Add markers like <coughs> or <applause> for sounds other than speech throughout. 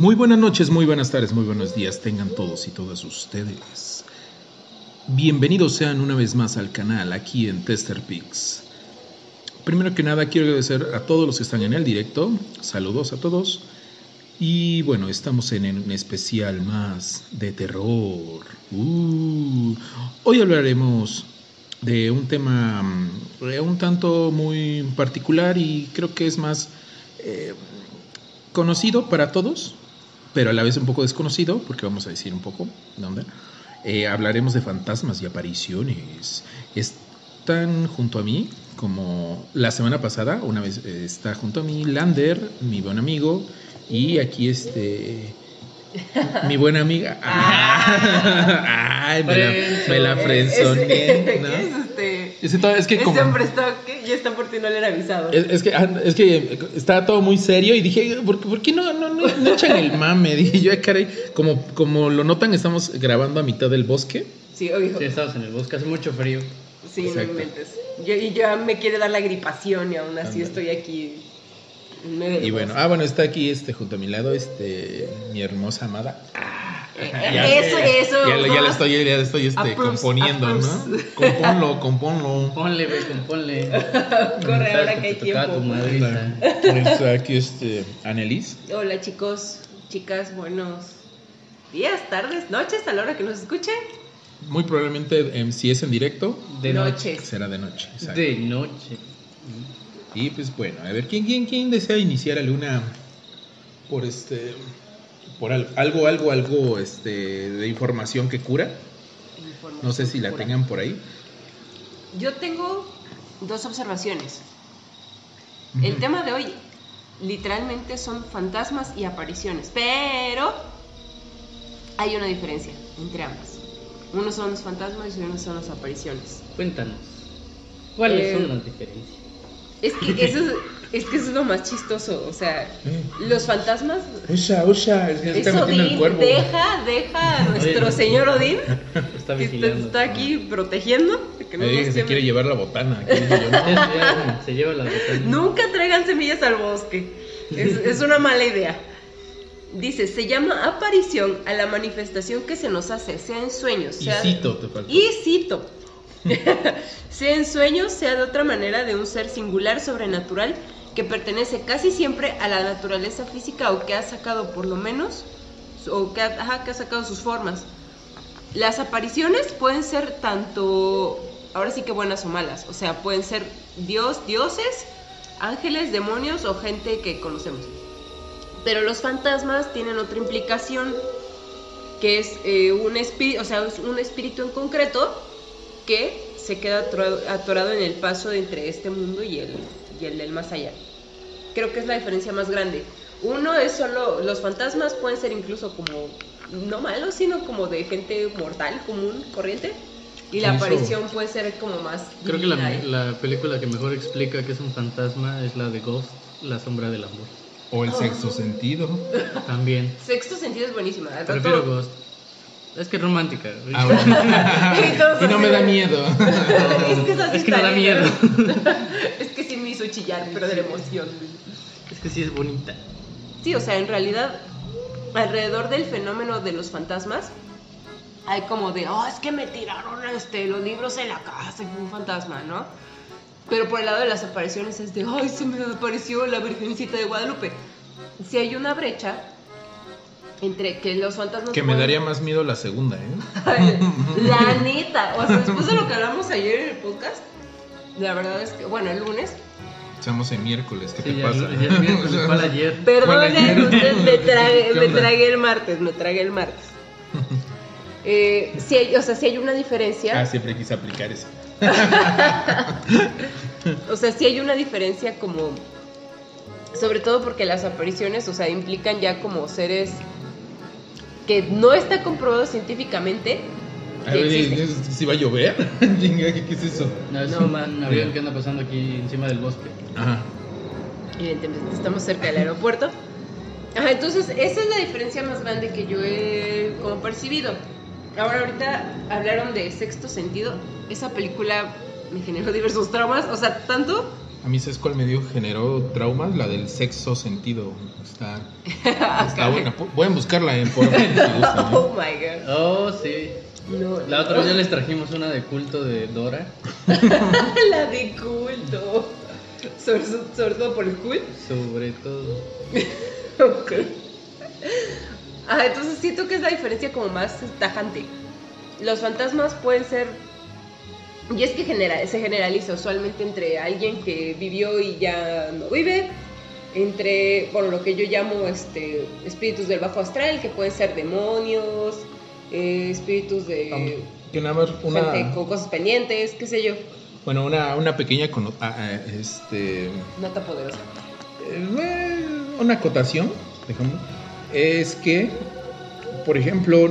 Muy buenas noches, muy buenas tardes, muy buenos días tengan todos y todas ustedes. Bienvenidos sean una vez más al canal aquí en Tester Pix. Primero que nada quiero agradecer a todos los que están en el directo. Saludos a todos. Y bueno, estamos en un especial más de terror. Uh, hoy hablaremos de un tema mm, un tanto muy particular y creo que es más eh, conocido para todos, pero a la vez un poco desconocido, porque vamos a decir un poco dónde. Eh, hablaremos de fantasmas y apariciones. Están junto a mí, como la semana pasada, una vez eh, está junto a mí Lander, mi buen amigo, y aquí este mi buena amiga. <laughs> Ah. <laughs> Ay, me la, me la frenzoneé, <laughs> ¿no? ¿Qué es? Ese todo- es que Este como- hombre está, ¿qué? Ya está por ti no le era avisado. Es, es que, ah, es que estaba todo muy serio y dije, ¿por, por qué no, no, no, no echan el mame? <laughs> Dije yo, "Ay, caray, como, como lo notan, estamos grabando a mitad del bosque. Sí, obvio. Sí, estamos en el bosque, hace mucho frío. Sí, no Exacto. inventes. Yo, y ya me quiere dar la gripación y aún así estoy aquí. Y bueno, ah, bueno, está aquí este junto a mi lado, este, mi hermosa amada. Eh, Ya- eso, eso. Ya, le- ya le estoy, ya le estoy este, Approves, componiendo, ¿no? Componlo, componlo. Ponle, ve, ponle. <laughs> Corre ahora que hay tiempo. tu madrita. Está aquí este, Annelies. Hola chicos, chicas, buenos días, tardes, noches, a la hora que nos escuchen. Muy probablemente, em, si es en directo, De noche. Será de noche. exacto. De noche. Y pues bueno, a ver, ¿quién, quién, quién desea iniciar alguna por este por al- algo, algo, algo este de información que cura? No sé si la tengan por ahí. Yo tengo dos observaciones. El tema de hoy literalmente son fantasmas y apariciones, pero hay una diferencia entre ambas. Unos son los fantasmas y unos son las apariciones. Cuéntanos. ¿Cuáles Eh, son las diferencias? Es que eso es, es que eso es lo más chistoso, o sea, Eh. los fantasmas Usha, usha, es que está metiendo el cuervo. deja, deja a nuestro Oye. señor Odín <laughs> Está que está, está aquí protegiendo. de que no nos que se quiere llevar la botana. Se lleva la. Nunca traigan semillas al bosque. Es, es una mala idea. Dice, se llama aparición a la manifestación que se nos hace, sea en sueños, Y sea... cito, te faltó. Y cito. <laughs> sea en sueños, sea de otra manera de un ser singular, sobrenatural, que pertenece casi siempre a la naturaleza física o que ha sacado por lo menos, o que ha, sacado sus formas. Las apariciones pueden ser tanto, ahora sí que buenas o malas, o sea, pueden ser dios, dioses, ángeles, demonios o gente que conocemos. Pero los fantasmas tienen otra implicación, que es eh, un espíritu, o sea, un espíritu en concreto que se queda atorado, en el paso entre este mundo y el, y el del más allá. Creo que es la diferencia más grande. Uno es solo, los fantasmas pueden ser incluso como, no malos, sino como de gente mortal, común, corriente. Y la Eso- aparición puede ser como más... Creo que la, ¿eh? la película que mejor explica que es un fantasma es la de Ghost, La sombra del amor. O el sexto sentido. <laughs> También. Sexto sentido es buenísima. rato- Prefiero Ghost. Es que es romántica. <laughs> Ah, bueno. <laughs> Y no me da miedo. es que es así Es que no da miedo. es que sí me hizo chillar, pero de la emoción. Es que sí es bonita. Sí, o sea, en realidad, alrededor del fenómeno de los fantasmas, hay como de, oh, es que me tiraron este, los libros en la casa y fue un fantasma, ¿no? Pero por el lado de las apariciones es de, ay, se me apareció la Virgencita de Guadalupe. Si hay una brecha entre que los fantasmas... que me pueden- daría más miedo la segunda, ¿eh? <laughs> La <laughs> neta, o sea, después de lo que hablamos ayer en el podcast, la verdad es que, bueno, el lunes, Estamos en miércoles, ¿qué Sí, te ya, pasa? ya es miércoles, <laughs> ¿cuál <laughs> ayer? Perdón, ¿Cuál ayer? me, <laughs> me tragué, ¿Qué me tragué el martes, me tragué el martes. Eh, hay, o sea, sí hay una Ah, diferencia, siempre quise aplicar eso. o sea, sí hay una diferencia como, sobre todo porque las apariciones, o sea, implican ya como seres que no está comprobado científicamente ¿si va a llover? <laughs> ¿qué, es eso? No, es No, un man. avión que anda pasando aquí encima del bosque. Ajá. Evidentemente, estamos cerca del aeropuerto. Ajá, entonces, esa es la diferencia más grande que yo he como percibido. Ahora, ahorita hablaron de Sexto Sentido. Esa película me generó diversos traumas. O sea, tanto A mí, ¿sabes cuál me dio? Generó traumas, la del sexo sentido. Está, <laughs> está buena. Pu- Pueden buscarla en por si gustan, ¿eh? <laughs> Oh my god. Oh, sí. No, La otra vez ya les trajimos una de culto de Dora. <laughs> La de culto. Sobre, sobre todo por el culto. Sobre todo. <laughs> Ok. Ah, entonces siento que es la diferencia como más tajante. Los fantasmas pueden ser. Y es que genera, se generaliza usualmente entre alguien que vivió y ya no vive, entre, bueno, lo que yo llamo este, espíritus del bajo astral, que pueden ser demonios, eh, espíritus de Que nada más una, gente con cosas pendientes, qué sé yo, bueno, una, una pequeña ah, ah, este, nota poderosa. eh, una acotación, dejamos, es que, por ejemplo,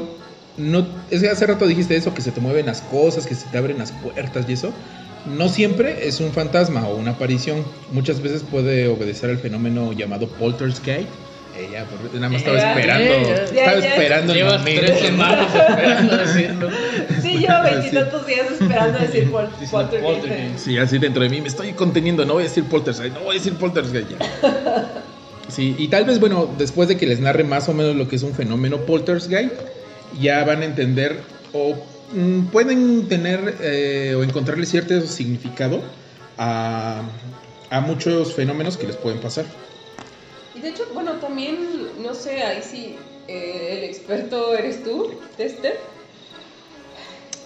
no, es que hace rato dijiste eso, que se te mueven las cosas, que se te abren las puertas y eso. No siempre es un fantasma o una aparición. Muchas veces puede obedecer al fenómeno llamado poltergeist. Ella, por- nada más estaba esperando, ya, ya. estaba Ya, ya. esperando el Llevas tres semanas esperando decirlo. Sí, llevo veintitantos días esperando decir pol poltergeist. poltergeist. Sí, así dentro de mí me estoy conteniendo, no voy a decir poltergeist, no voy a decir poltergeist ya. <laughs> Sí, y tal vez, bueno, después de que les narre más o menos lo que es un fenómeno poltergeist, ya van a entender o mm, pueden tener eh, o encontrarle cierto significado a, a muchos fenómenos que les pueden pasar. Y de hecho, bueno, también, no sé, ahí sí, eh, el experto eres tú, Tester.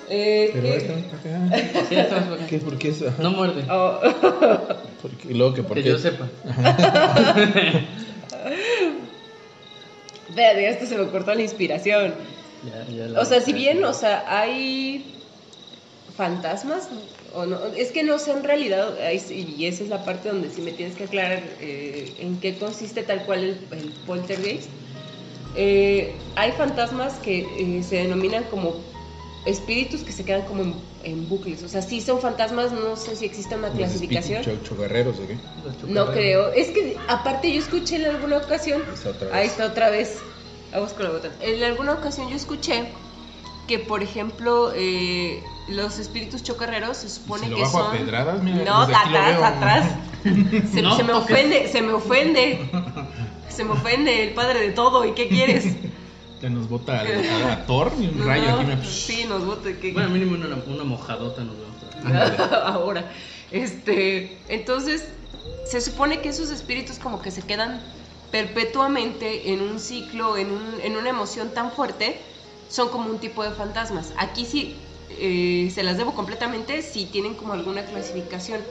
Eh, Pero esta, acá, Sí, estás acá. ¿qué? ¿Por qué. <laughs> No muerde. Oh, <laughs> Porque- y luego que por Que qué- yo sepa. <laughs> Espérate, esto se me cortó la inspiración. Ya, ya la- O sea, si bien, o sea, hay fantasmas, o no, es que no sé en realidad, y esa es la parte donde sí me tienes que aclarar eh, en qué consiste tal cual el, el poltergeist. Eh, hay fantasmas que eh, se denominan como espíritus que se quedan como en, en bucles, o sea, sí son fantasmas, no sé si existe una Los clasificación. chocarreros, ¿o qué? Los No creo. Es que aparte yo escuché en alguna ocasión. Está otra vez. Ahí está otra vez. Vamos con la botana. En alguna ocasión yo escuché que, por ejemplo, eh, los espíritus chocarreros se supone Si lo que bajo a son. pedradas, mira, no, desde aquí lo atrás, veo. atrás. <laughs> Se, No, se me ofende, se me ofende. Se me ofende el padre de todo. ¿Y qué quieres? Ya nos bota a, a Thor y un rayo No, aquí me... Sí, nos. ¿qué- Bueno, mínimo una, una mojadota nos a Ándale. <laughs> ahora. Este, entonces, se supone que esos espíritus como que se quedan perpetuamente en un ciclo, en, un- en una emoción tan fuerte, son como un tipo de fantasmas. Aquí sí, eh, se las debo completamente, si tienen como alguna clasificación.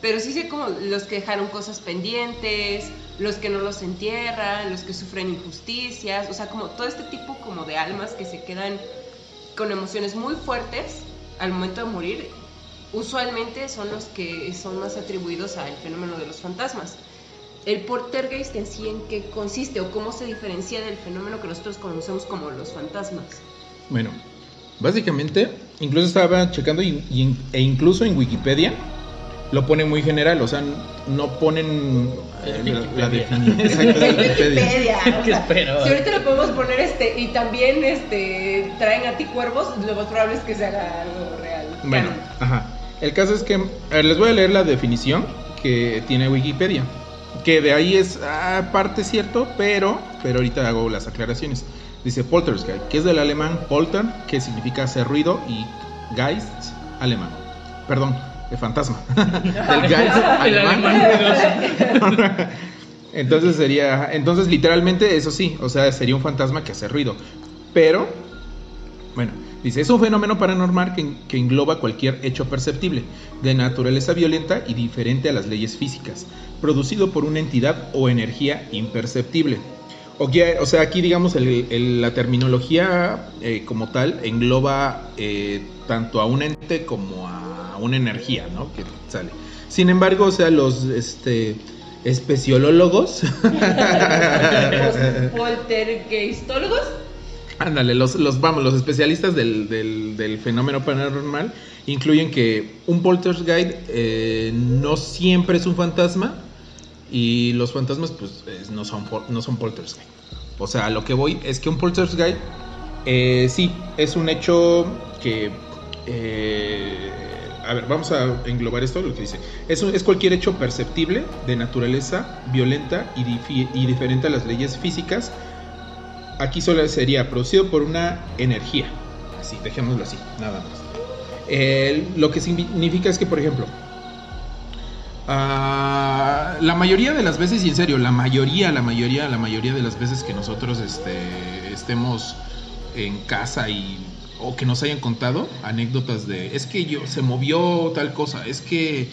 Pero sí sé como los que dejaron cosas pendientes, los que no los entierran, los que sufren injusticias, o sea, como todo este tipo como de almas que se quedan con emociones muy fuertes al momento de morir, usualmente son los que son más atribuidos al fenómeno de los fantasmas. El poltergeist en sí en qué consiste o cómo se diferencia del fenómeno que nosotros conocemos como los fantasmas. Bueno, básicamente, incluso estaba checando y- e incluso en Wikipedia lo ponen muy general, o sea, no ponen eh, la, la definición. <laughs> Exacto, en Wikipedia. <laughs> Si ahorita lo podemos poner este y también este traen anticuervos, lo más probable es que se haga algo real. Bueno, ajá. El caso es que, a ver, les voy a leer la definición que tiene Wikipedia. Que de ahí es ah, parte cierto, pero, pero ahorita hago las aclaraciones. Dice Poltergeist, que es del alemán Polter, que significa hacer ruido, y Geist, alemán. Perdón, de fantasma. <laughs> del Geist, El alemán. <laughs> Entonces sería, entonces literalmente eso sí, o sea, sería un fantasma que hace ruido. Pero, bueno, dice, es un fenómeno paranormal que, que engloba cualquier hecho perceptible, de naturaleza violenta y diferente a las leyes físicas, producido por una entidad o energía imperceptible. O, que- o sea, aquí digamos el- el- la terminología eh, como tal engloba eh, tanto a un ente como a una energía, ¿no? Que sale. Sin embargo, o sea, los este, especiolólogos, <laughs> <laughs> Los poltergeistólogos ándale, los, los, vamos, los especialistas del, del- fenómeno paranormal incluyen que un poltergeist eh, no siempre es un fantasma y los fantasmas pues es- no son, no son poltergeist. O sea, a lo que voy es que un poltergeist eh, sí, es un hecho que eh, a ver, vamos a englobar esto, lo que dice. Es, un- es cualquier hecho perceptible de naturaleza violenta y diferente a las leyes físicas. Aquí solo sería producido por una energía. Así, dejémoslo así, nada más. Lo que significa es que, por ejemplo, ah, la mayoría de las veces, y en serio, la mayoría, la mayoría, la mayoría de las veces que nosotros este, estemos en casa y o que nos hayan contado anécdotas de es que yo se movió tal cosa, es que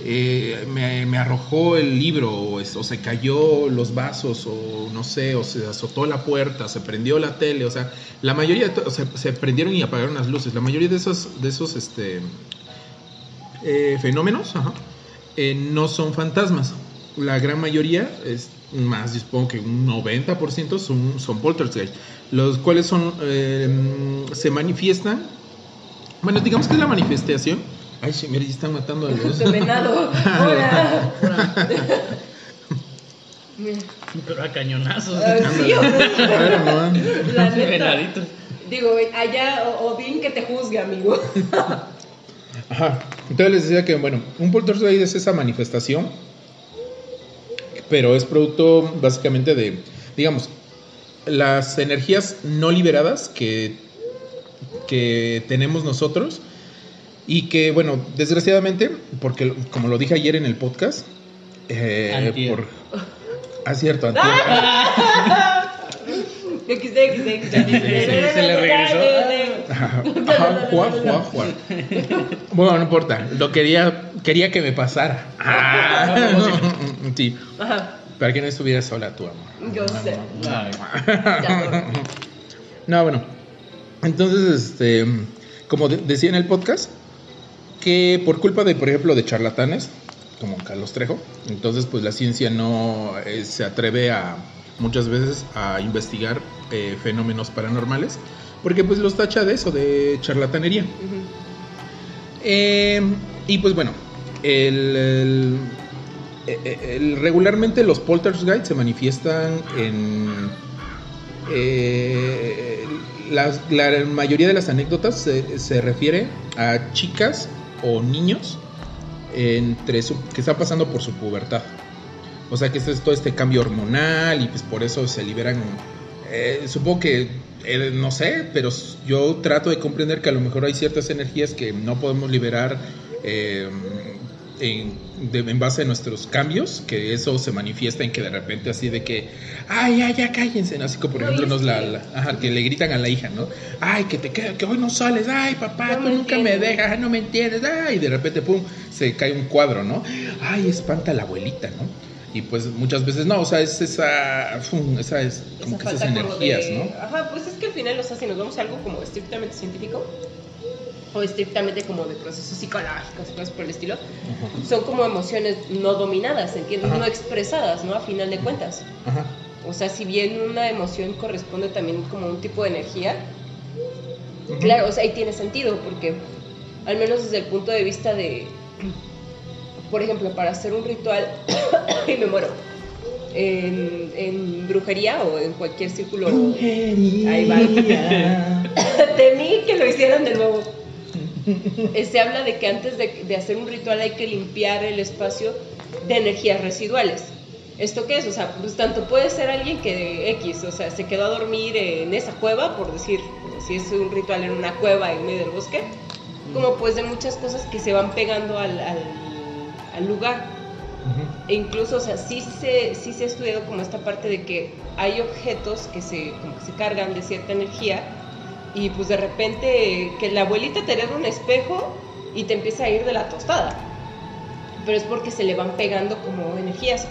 eh, me, arrojó el libro o, se cayó los vasos o no sé, o se azotó la puerta, se prendió la tele, o sea, la mayoría se, prendieron y apagaron las luces, la mayoría de esos de esos este eh, fenómenos eh, no son fantasmas. La gran mayoría, es más, supongo que un 90% son, son poltergeist, los cuales son se manifiestan. Bueno, digamos que es la manifestación. Ay, sí, mira, ya están matando a los. <laughs> De venado. Hola. <laughs> Pero a cañonazos. Ah, sí, o sea, la neta. <laughs> Digo, allá O- Odín que te juzgue, amigo. Ajá. Entonces les decía que, bueno, un poltergeist es esa manifestación, pero es producto básicamente de, digamos, las energías no liberadas que, que tenemos nosotros y que, bueno, desgraciadamente, porque como lo dije ayer en el podcast, eh, por... Ah, cierto, antier. <laughs> Se- se le regresó. Ajá, ajá, Juá, juá, juá. Bueno, no importa. Lo quería, quería que me pasara. Ah, <laughs> sí, Ajá, para que no estuviera sola tu amor. yo sé. No. <laughs> No, bueno. Entonces, este, como de- decía en el podcast, que por culpa de, por ejemplo, de charlatanes, como Carlos Trejo, entonces pues la ciencia no eh, se atreve a muchas veces a investigar eh, fenómenos paranormales, porque pues los tacha de eso, de charlatanería. Eh, y pues bueno, el, el- regularmente los poltergeist se manifiestan en... eh, las- la mayoría de las anécdotas se, se refiere a chicas o niños entre su- que están pasando por su pubertad. O sea que este es todo este cambio hormonal y pues por eso se liberan. eh, supongo que, eh, no sé, pero yo trato de comprender que a lo mejor hay ciertas energías que no podemos liberar eh, en, de- en base a nuestros cambios, que eso se manifiesta en que de repente así de que, ay, ya, ya cállense, así como por ejemplo nos la, que- la- ajá, que le gritan a la hija, ¿no? Ay, que te queda, que hoy no sales, ay, papá, No tú me nunca me dejas, no me entiendes, ay, y de repente, pum, se cae un cuadro, ¿no? Ay, espanta a la abuelita, ¿no? Y pues muchas veces no, o sea, es esa, esa es como Esa que esas energías, de- ¿no? Ajá, pues es que al final, o sea, si nos vamos a algo como estrictamente científico o estrictamente como de procesos psicológicos y cosas por el estilo, son como emociones no dominadas, ¿entiendes? Ajá. No expresadas, ¿no? A final de cuentas. Ajá. O sea, si bien una emoción corresponde también como un tipo de energía, claro, o sea, ahí tiene sentido, porque al menos desde el punto de vista de, por ejemplo, para hacer un ritual, <coughs> y me muero, en, en brujería o en cualquier círculo, ahí va, <coughs> temí que lo hicieran de nuevo. <laughs> Se habla de que antes de, de hacer un ritual hay que limpiar el espacio de energías residuales. ¿Esto qué es? O sea, pues tanto puede ser alguien que X, o sea, se quedó a dormir en esa cueva, por decir, si es un ritual en una cueva en medio del bosque, como pues de muchas cosas que se van pegando al, al, al lugar. E incluso, o sea, sí se, sí se ha estudiado como esta parte de que hay objetos que se, como que se cargan de cierta energía y pues de repente que la abuelita te un espejo y te empieza a ir de la tostada. Pero es porque se le van pegando como energías.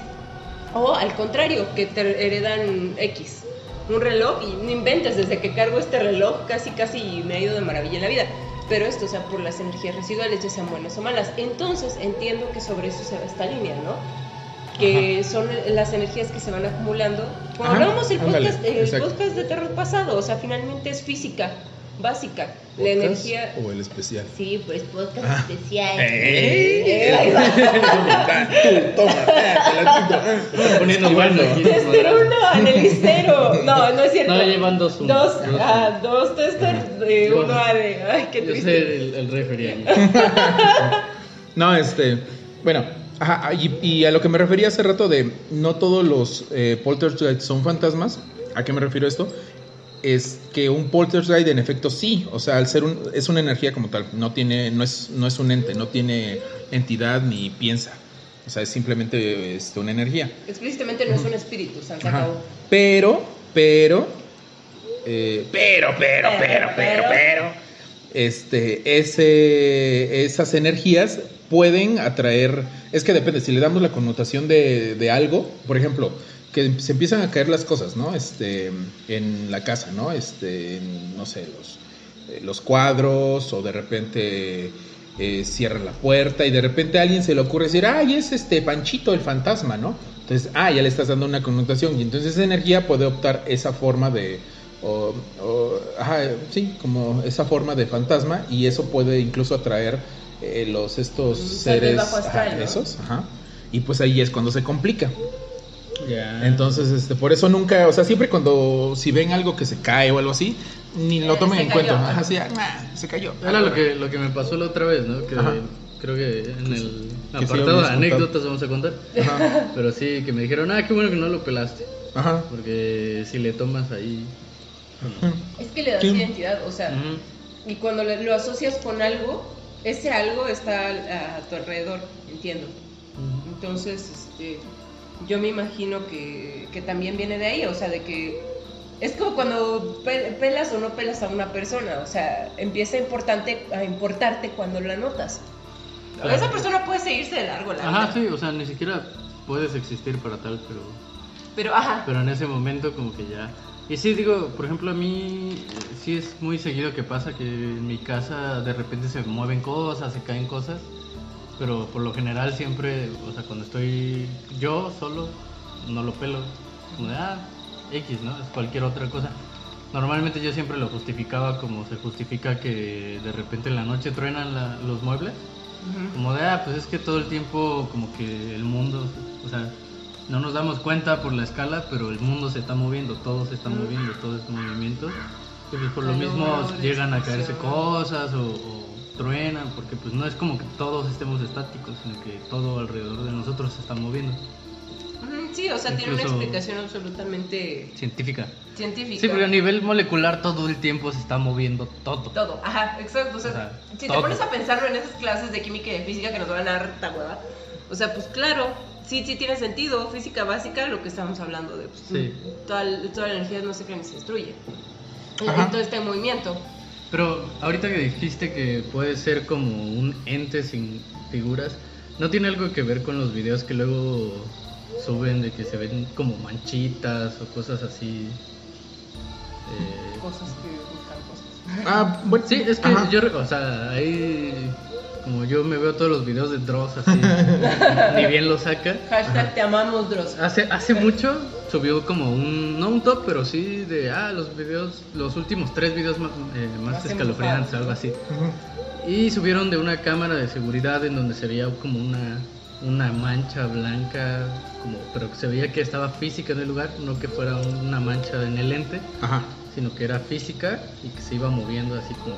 O al contrario, que te heredan X. Un reloj y no inventes, desde que cargo este reloj casi casi me ha ido de maravilla en la vida. Pero esto, o sea, por las energías residuales, ya sean buenas o malas. Entonces entiendo que sobre eso se va esta línea, ¿no? Que son las energías que se van acumulando. Ajá, hablábamos el ándale, podcast, el exacto. podcast de terror pasado, o sea, finalmente es física. básica. La ¿Podcast energía. O el especial. Sí, pues podcast Ah. especial. ¡Ey! <laughs> Eh, ahí va. Tú, toma, ah, te poniendo. Tester uno, Anelicero. No, no es cierto. No, llevan dos, uno. Dos, Dos, ah, dos testers, eh, Dos. uno A de. Ay, qué Yo triste. soy el, el referee. <laughs> <laughs> No, este, bueno, ajá, y, y a lo que me refería hace rato de no todos los eh, poltergeists son fantasmas, ¿a qué me refiero esto? Es que un poltergeist en efecto sí, o sea, al ser un, es una energía como tal, no tiene, no es, no es un ente, no tiene entidad ni piensa, o sea, es simplemente este, una energía. Explícitamente no es un espíritu, se acabó. Pero, pero, eh, pero, pero, pero, Pero, pero, pero. pero, este, ese, esas energías pueden atraer, es que depende, si le damos la connotación de, de algo, por ejemplo, que se empiezan a caer las cosas, ¿no? Este, en la casa, ¿no? Este, no sé, los, eh, los cuadros o de repente eh, cierra la puerta y de repente a alguien se le ocurre decir, ay, es este Panchito el fantasma, ¿no? Entonces, ah, ya le estás dando una connotación y entonces esa energía puede optar esa forma de, o, sí, como esa forma de fantasma y eso puede incluso atraer eh, los estos seres, ajá, ¿no? esos, ajá, y pues ahí es cuando se complica. Ya. Entonces, este, por eso nunca, o sea, siempre cuando si ven algo que se cae o algo así, ni lo Eh, tomen en cayó. cuenta. Ajá, sí, ah, nah, se cayó. Era lo que, lo que me pasó la otra vez, ¿no? Que Ajá. creo que en el Que apartado de anécdotas vamos a contar. Ajá, Pero sí, que me dijeron, ah, qué bueno que no lo pelaste. ajá. Porque si le tomas ahí. Es que le das Sí. identidad, o sea, Ujú. y cuando lo asocias con algo, ese algo está a, tu alrededor, entiendo. Entonces, este, yo me imagino que, que también viene de ahí, o sea, de que es como cuando pe- pelas o no pelas a una persona, o sea, empieza a, importante, a importarte cuando la notas. Esa persona puede seguirse de largo la Ajá, vida, sí, o sea, ni siquiera puedes existir para tal, pero, pero ajá, pero en ese momento como que ya... Y sí, digo, por ejemplo, a mí eh, sí es muy seguido que pasa que en mi casa de repente se mueven cosas, se caen cosas, pero por lo general siempre, o sea, cuando estoy yo solo, no lo pelo, como de, ah, X, ¿no? Es cualquier otra cosa. Normalmente yo siempre lo justificaba como se justifica que de repente en la noche truenan la- los muebles. Como de, ah, pues es que todo el tiempo como que el mundo, o sea, no nos damos cuenta por la escala, pero el mundo se está moviendo, todo se está moviendo, todo es movimiento. Y pues por lo mismo llegan a caerse cosas o, o truenan, porque pues no es como que todos estemos estáticos, sino que todo alrededor de nosotros se está moviendo. Sí, o sea, tiene una Incluso- explicación absolutamente Científica. científica. Sí, porque a nivel molecular todo el tiempo se está moviendo todo. Todo, ajá, exacto. O sea, O sea, si todo. te pones a pensarlo en esas clases de química y de física que nos van a dar hueva, o sea, pues claro, sí, sí tiene sentido, física básica, lo que estamos hablando de pues, Sí. toda, toda la energía no se crea ni se destruye. Ajá. Todo está en movimiento. Pero ahorita que dijiste que puede ser como un ente sin figuras, ¿no tiene algo que ver con los videos que luego suben de que se ven como manchitas o cosas así? Eh, Cosas que buscan cosas. Ah, bueno, sí, es que ajá. yo, o sea, ahí como yo me veo todos los videos de Dross así, <laughs> ni bien lo saca. Hashtag te amamos, Dross. Hace, hace mucho subió como un, no un top, pero sí de, ah, los videos, los últimos tres videos más, eh, más escalofriantes, algo así. Y subieron de una cámara de seguridad en donde se veía como una, una mancha blanca, como, pero que se veía que estaba física en el lugar, no que fuera una mancha en el lente, Ajá. sino que era física y que se iba moviendo así como...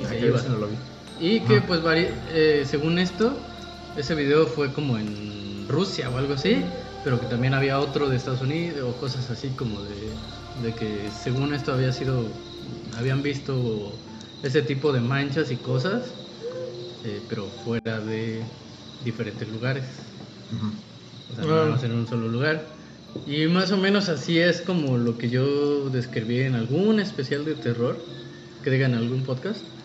y Ah, se iba. no lo vi. Y que pues vari- eh, según esto, ese video fue como en Rusia o algo así, pero que también había otro de Estados Unidos o cosas así como de, de que según esto había sido, habían visto ese tipo de manchas y cosas, eh, pero fuera de diferentes lugares, o sea, no nada más en un solo lugar. Y más o menos así es como lo que yo describí en algún especial de terror, que digan en algún podcast,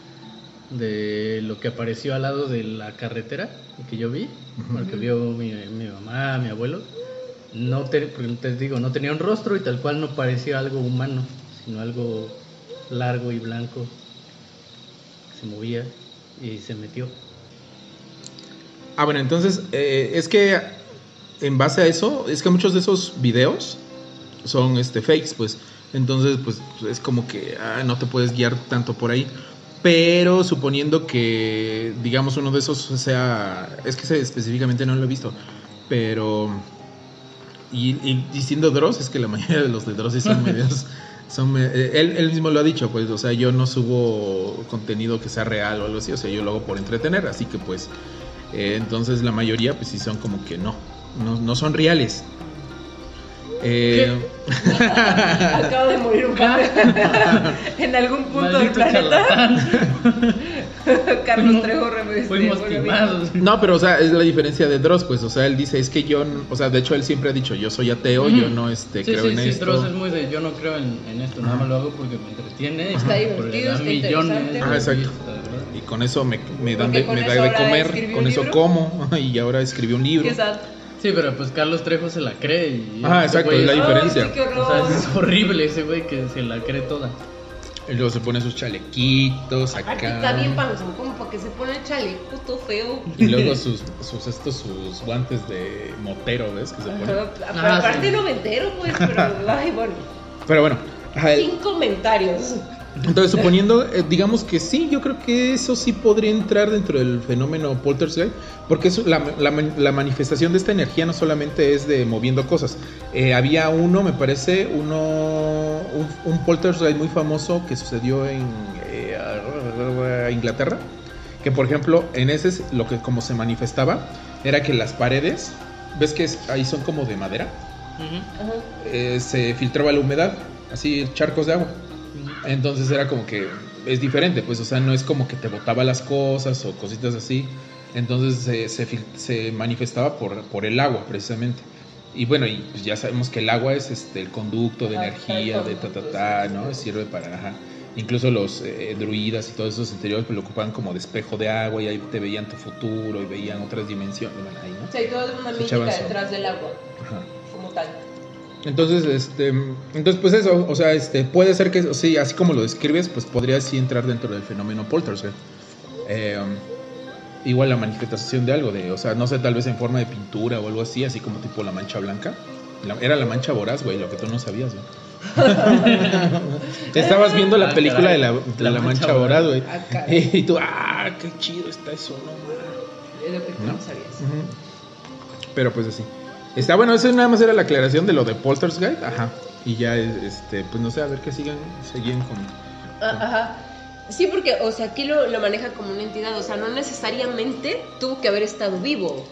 de lo que apareció al lado de la carretera que yo vi, porque vio mi, mi mamá, mi abuelo. No te digo, no tenía un rostro y tal cual no parecía algo humano, sino algo largo y blanco. Se movía y se metió. Ah, bueno, entonces, eh, es que en base a eso, es que muchos de esos videos son este fakes, pues. Entonces, pues es como que ah, no te puedes guiar tanto por ahí. Pero suponiendo que, digamos, uno de esos sea. Es que específicamente no lo he visto. Pero. Y, y diciendo Dross, es que la mayoría de los de Dross son <laughs> medios. Son, él, él mismo lo ha dicho, pues, o sea, yo no subo contenido que sea real o algo así, o sea, yo lo hago por entretener, así que pues, eh, entonces la mayoría, pues sí son como que no, no, no son reales. Eh, <laughs> Acaba de morir un padre <laughs> en algún punto del Maldito planeta. charlatán. <laughs> Carlos Trejo. Fuimos timados. no, pero o sea, es la diferencia de Dross, pues, o sea, él dice, es que yo, o sea, de hecho él siempre ha dicho, yo soy ateo, yo no este, Sí, creo sí, en sí, esto. Dross es muy de yo no creo en, en esto, nada más lo hago porque me entretiene. Está divertido, está millones Ajá, exacto. Y con eso me, me dan de, con me eso da de comer, con eso libro. como, y ahora escribí un libro. Sad. Sí, pero pues Carlos Trejo se la cree. Y Ajá, ese exacto, es la diferencia. Ay, sí, qué O sea, es horrible ese güey que se la cree toda. Y luego se pone sus chalequitos Aparte acá. está bien panzón, como para que se pone el chaleco todo feo. Y luego sus, sus estos sus guantes de motero, ¿ves? Que se pero Ah, aparte sí. noventero, pues, pero, ay, bueno. Pero bueno, Sin comentarios. Entonces suponiendo, eh, digamos que sí, yo creo que eso sí podría entrar dentro del fenómeno poltergeist, porque eso, la, la, la manifestación de esta energía no solamente es de moviendo cosas. Eh, había uno, me parece, uno, un, un poltergeist muy famoso que sucedió en eh, Inglaterra, que por ejemplo en ese es lo que como se manifestaba era que las paredes, ves que es- ahí son como de madera, Ajá. eh, se filtraba la humedad, así charcos de agua. Entonces era como que es diferente, pues, o sea, no es como que te botaba las cosas o cositas así. Entonces se, se, manifestaba por, por el agua, precisamente. Y bueno, y pues ya sabemos que el agua es este el conducto de Ajá, energía, de ta ta ta, sí. ¿no? Sirve para, ajá. Incluso los eh, druidas y todos esos interiores pues lo ocupaban como de espejo de agua y ahí te veían tu futuro y veían otras dimensiones, bueno, ahí, ¿no? O sea, hay toda una mística detrás del agua, Ajá. como tal. Entonces, este, entonces pues eso, o sea, este, puede ser que, sí, así como lo describes, pues podría sí entrar dentro del fenómeno poltergeist. Eh, igual la manifestación de algo, de, o sea, no sé, tal vez en forma de pintura o algo así, así como tipo la mancha blanca. La- era la mancha voraz, güey, lo que tú no sabías, güey. <laughs> Estabas viendo la Ah, película caray. de la, de La la mancha mancha voraz, güey. Ah. <laughs> Y tú, ah, qué chido está eso, no mames. Es lo que tú ¿No? no sabías. Pero pues así. Está bueno, eso nada más era la aclaración de lo de Poltergeist, ajá. Y ya, este, pues no sé, a ver qué sigan, siguen con. Ah, Ajá. Sí, porque, o sea, aquí lo, lo maneja como una entidad, o sea, no necesariamente tuvo que haber estado vivo.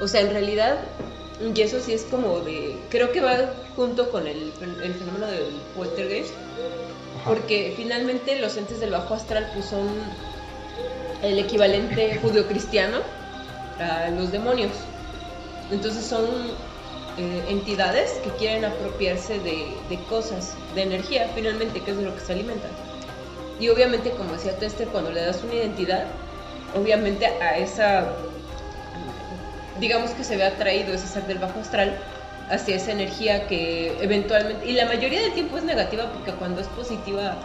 O sea, en realidad, y eso sí es como de. Creo que va junto con el, el fenómeno del poltergeist, porque finalmente los entes del bajo astral pues son el equivalente judio-cristiano a los demonios. Entonces son eh, entidades que quieren apropiarse de, cosas, de energía, finalmente, que es de lo que se alimentan. Y obviamente, como decía Tester, cuando le das una identidad, obviamente a esa, digamos que se ve atraído ese ser del bajo astral hacia esa energía que eventualmente, y la mayoría del tiempo es negativa porque cuando es positiva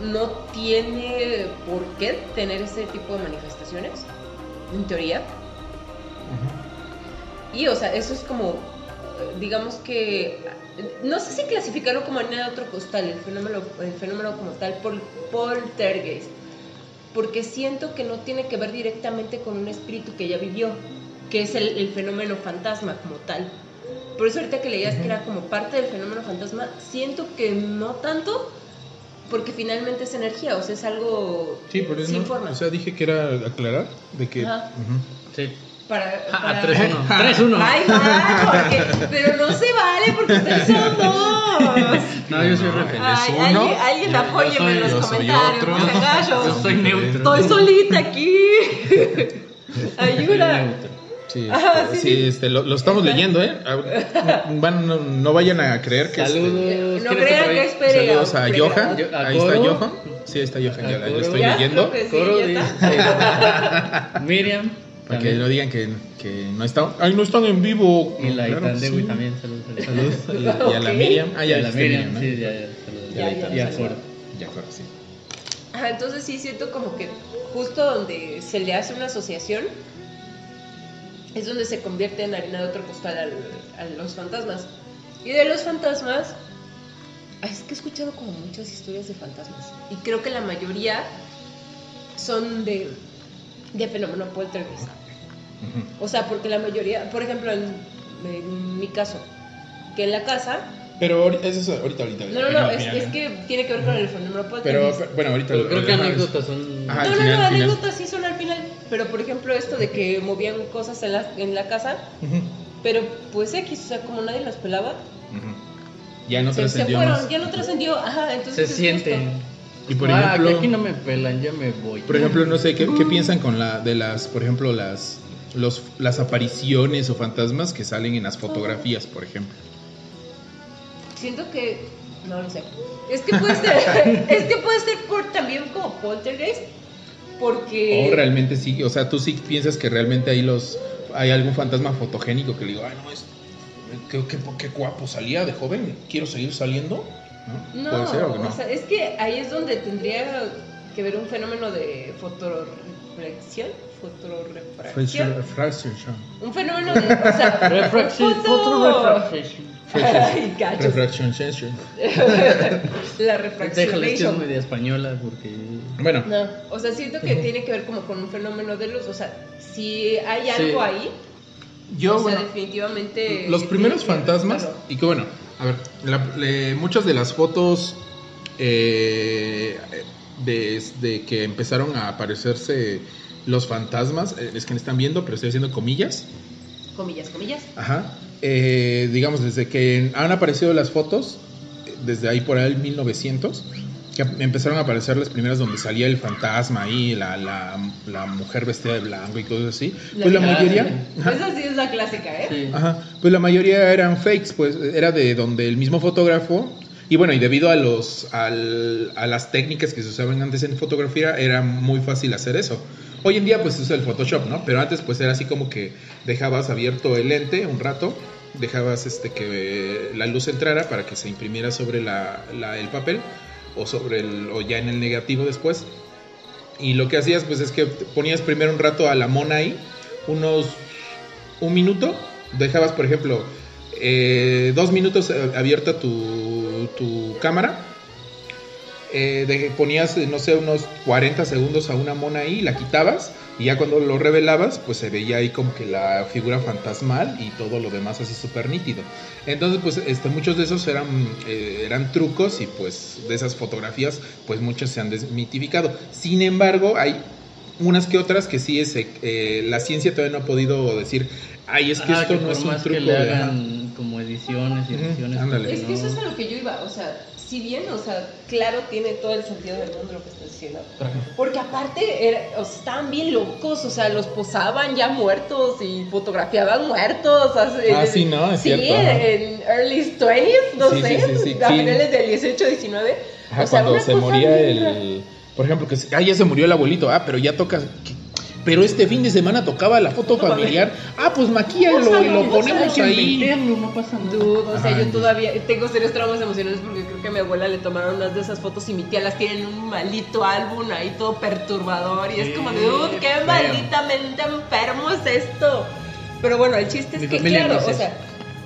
no tiene por qué tener ese tipo de manifestaciones, en teoría. Y, o sea, eso es como, digamos que, no sé si clasificarlo como en otro costal, el fenómeno, el fenómeno como tal, por poltergeist, porque siento que no tiene que ver directamente con un espíritu que ya vivió, que es el, el fenómeno fantasma como tal. Por eso ahorita que leías que era como parte del fenómeno fantasma, siento que no tanto, porque finalmente es energía, o sea, es algo Sí, por eso. sin no, forma. O sea, dije que era aclarar de que. Ajá. Ujú. Sí. Para, Ah, para- 3-1. 3-1. <laughs> Ay, no, porque- pero no se vale porque ustedes son dos. No, yo soy referente. alguien, alguien apóyeme en los yo soy comentarios, otro. gallo. Yo soy neutro. Estoy solita aquí. <laughs> Ayuda. Sí, Ajá, este, sí, sí, sí. este, lo, lo estamos leyendo, ¿eh? A- Van, no, no vayan a creer que. este, Saludos. No ¿quién está crean saludos a. Johan. Yo- a Ahí está. Johan. Sí, ahí está Johan, ya la- estoy Ya, leyendo. Coro ya dice- está. <laughs> Miriam. Para que no digan que, que no están. ¡Ay, no están en vivo! Y la Claro, sí. También, saludos. <laughs> saludos. Y, y a la. Miriam. Ah, Y ya a la dijiste Miriam, ¿no? sí, ya, ya, saludos. Ya, ya, Y a. Ya fue, sí. Ajá, entonces sí siento como que justo donde se le hace una asociación es donde se convierte en harina de otro costal al- a los fantasmas. Y de los fantasmas Es que he escuchado como muchas historias de fantasmas. Y creo que la mayoría son de, de fenómeno poltergeist. O sea, porque la mayoría, por ejemplo, en, en mi caso, que en la casa. Pero eso es ahorita, ahorita. No, no, no, es, que tiene que ver con el fenómeno Pero, pero, bueno, ahorita. Pero creo que anécdotas son. Ajá. no, final, no, no, anécdotas sí son al final. Pero por ejemplo, esto de que movían cosas en la, en la casa, pero pues X, o sea, como nadie las pelaba. Ya no se, se trascendió fueron, más. ya no trascendió, ajá, entonces. Se es siente. justo. Y por ah, ejemplo. que aquí no me pelan, ya me voy. Por ejemplo, no sé, ¿qué, qué piensan con la de las, por ejemplo, las los, las apariciones o fantasmas que salen en las fotografías, por ejemplo? Siento que. No lo sé. Es que puede ser. <laughs> es que puede ser por, también como poltergeist. Porque. O realmente sí, o sea, tú sí piensas que realmente hay los hay algún fantasma fotogénico que le digo, ay, no, es qué, qué, qué guapo salía de joven, quiero seguir saliendo. ¿No? No, ¿Puede ser o no? o sea, es que ahí es donde tendría que ver un fenómeno de fotoreflexión. Fotorefracción. Refraction. Un fenómeno de. O sea, <laughs> Refracción, refracción. Ay, sensation. <laughs> La Déjale que es refracción. media española porque. Bueno, No, o sea, siento que tiene que ver como con un fenómeno de luz. O sea, si hay algo Sí. ahí, yo o sea, bueno, definitivamente. los primeros fantasmas claro. y que bueno, a ver, la- le- muchas de las fotos eh, desde que empezaron a aparecerse los fantasmas, eh, es que me están viendo, pero estoy haciendo comillas. Comillas, comillas. Ajá. Eh, digamos, desde que han aparecido las fotos, eh, desde ahí por ahí, 1900, que empezaron a aparecer las primeras donde salía el fantasma ahí, la, la, la mujer vestida de blanco y cosas así. La pues la clásica. mayoría. Ajá. Esa sí es la clásica, ¿eh? Sí. Ajá, pues la mayoría eran fakes, pues era de donde el mismo fotógrafo, y bueno, y debido a los al- a las técnicas que se usaban antes en fotografía, era muy fácil hacer eso. Hoy en día pues usa el Photoshop, ¿no? Pero antes pues era así como que dejabas abierto el lente un rato, dejabas este que la luz entrara para que se imprimiera sobre la- el papel o sobre el o ya en el negativo después. Y lo que hacías pues es que ponías primero un rato a la mona ahí, unos un minuto, dejabas, por ejemplo, eh, dos minutos eh, abierta tu, tu cámara, eh, de- ponías, eh, no sé, unos 40 segundos a una mona ahí, la quitabas, y ya cuando lo revelabas, pues se veía ahí como que la figura fantasmal y todo lo demás así súper nítido. Entonces, pues este, muchos de esos eran, eh, eran trucos y pues de esas fotografías, pues muchas se han desmitificado. Sin embargo, hay unas que otras que sí es, eh, la ciencia todavía no ha podido decir, ay, es que Ajá, esto no es un truco que le de... hagan como ediciones y Ujú, ediciones. ándale. como Es que no- eso es a lo que yo iba, o sea, si bien, o sea, claro, tiene todo el sentido del mundo lo que estás diciendo. Porque aparte, era- o sea, estaban bien locos, o sea, los posaban ya muertos y fotografiaban muertos. así- Ah, sí, no, es sí, cierto, en early 20s, no Sí, sé, sí, a finales del 18, 19. Ajá, o sea, cuando se moría el... Por ejemplo, que se- ah, ya se murió el abuelito, ah, pero ya toca... ¿qué? Pero este fin de semana tocaba la foto familiar. Ah, pues maquíalo y lo ponemos ahí. meterlo, no pasa nada. Dude, o sea, Ajá, yo todavía tengo serios traumas emocionales porque creo que a mi abuela le tomaron unas de esas fotos y mi tía las tiene en un maldito álbum ahí todo perturbador y es como de, dude, qué feo. malditamente enfermo es esto. Pero bueno, el chiste es Mi que, claro, no o sea,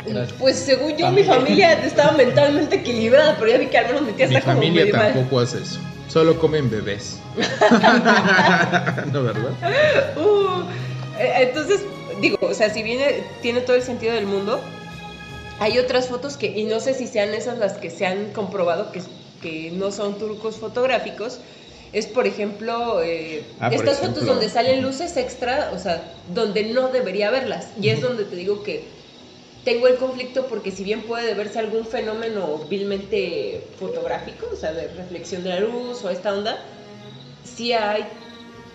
Gracias. pues según yo, mi Familia. estaba mentalmente equilibrada, pero ya vi que al menos mi tía Mi está como familia medio mal. tampoco hace eso. Solo comen bebés. <laughs> no, ¿verdad? Uh, eh, entonces, digo, o sea, si viene, tiene todo el sentido del mundo, hay otras fotos que, y no sé si sean esas las que se han comprobado que, que no son turcos fotográficos, es por ejemplo, eh, Ah, por estas ejemplo. fotos donde salen luces extra, o sea, donde no debería verlas, y es donde te digo que tengo el conflicto porque si bien puede verse algún fenómeno vilmente fotográfico, o sea, de reflexión de la luz o esta onda, sí hay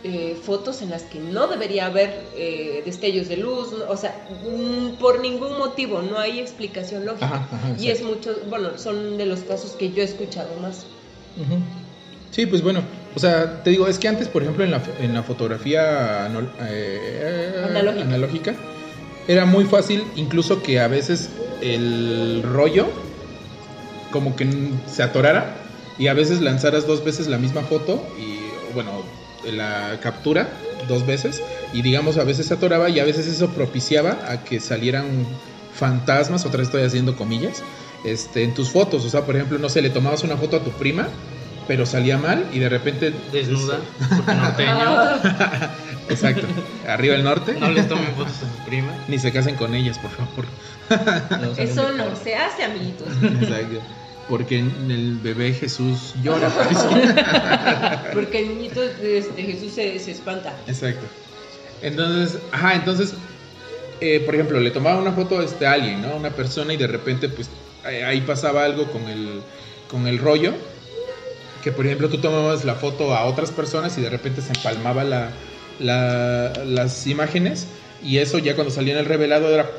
eh, fotos en las que no debería haber eh, destellos de luz, o sea, mm, por ningún motivo, no hay explicación lógica. Ajá, ajá, y es mucho, bueno, son de los casos que yo he escuchado más. Sí, pues bueno, o sea, te digo, es que antes, por ejemplo, en la, en la fotografía eh, Analógica. analógica, era muy fácil, incluso que a veces el rollo como que se atorara y a veces lanzaras dos veces la misma foto y, bueno, la captura dos veces y digamos a veces se atoraba y a veces eso propiciaba a que salieran fantasmas, otra vez estoy haciendo comillas, este, en tus fotos. O sea, por ejemplo, no sé, le tomabas una foto a tu prima, pero salía mal y de repente... Desnuda, <laughs> porque norteño. <laughs> Exacto. Arriba el norte. No les tomen fotos a su prima. Ni se casen con ellas, por favor. No, Eso de no se hace, amiguitos. Exacto. Porque en el bebé Jesús llora. <laughs> Porque el niñito este, Jesús se, se espanta. Exacto. Entonces, ajá, entonces, eh, por ejemplo, le tomaba una foto este, a alguien, ¿no? Una persona y de repente, pues, ahí- ahí pasaba algo con el, con el rollo. Que, por ejemplo, tú tomabas la foto a otras personas y de repente se empalmaba la, la- las imágenes. Y eso ya cuando salía en el revelado era,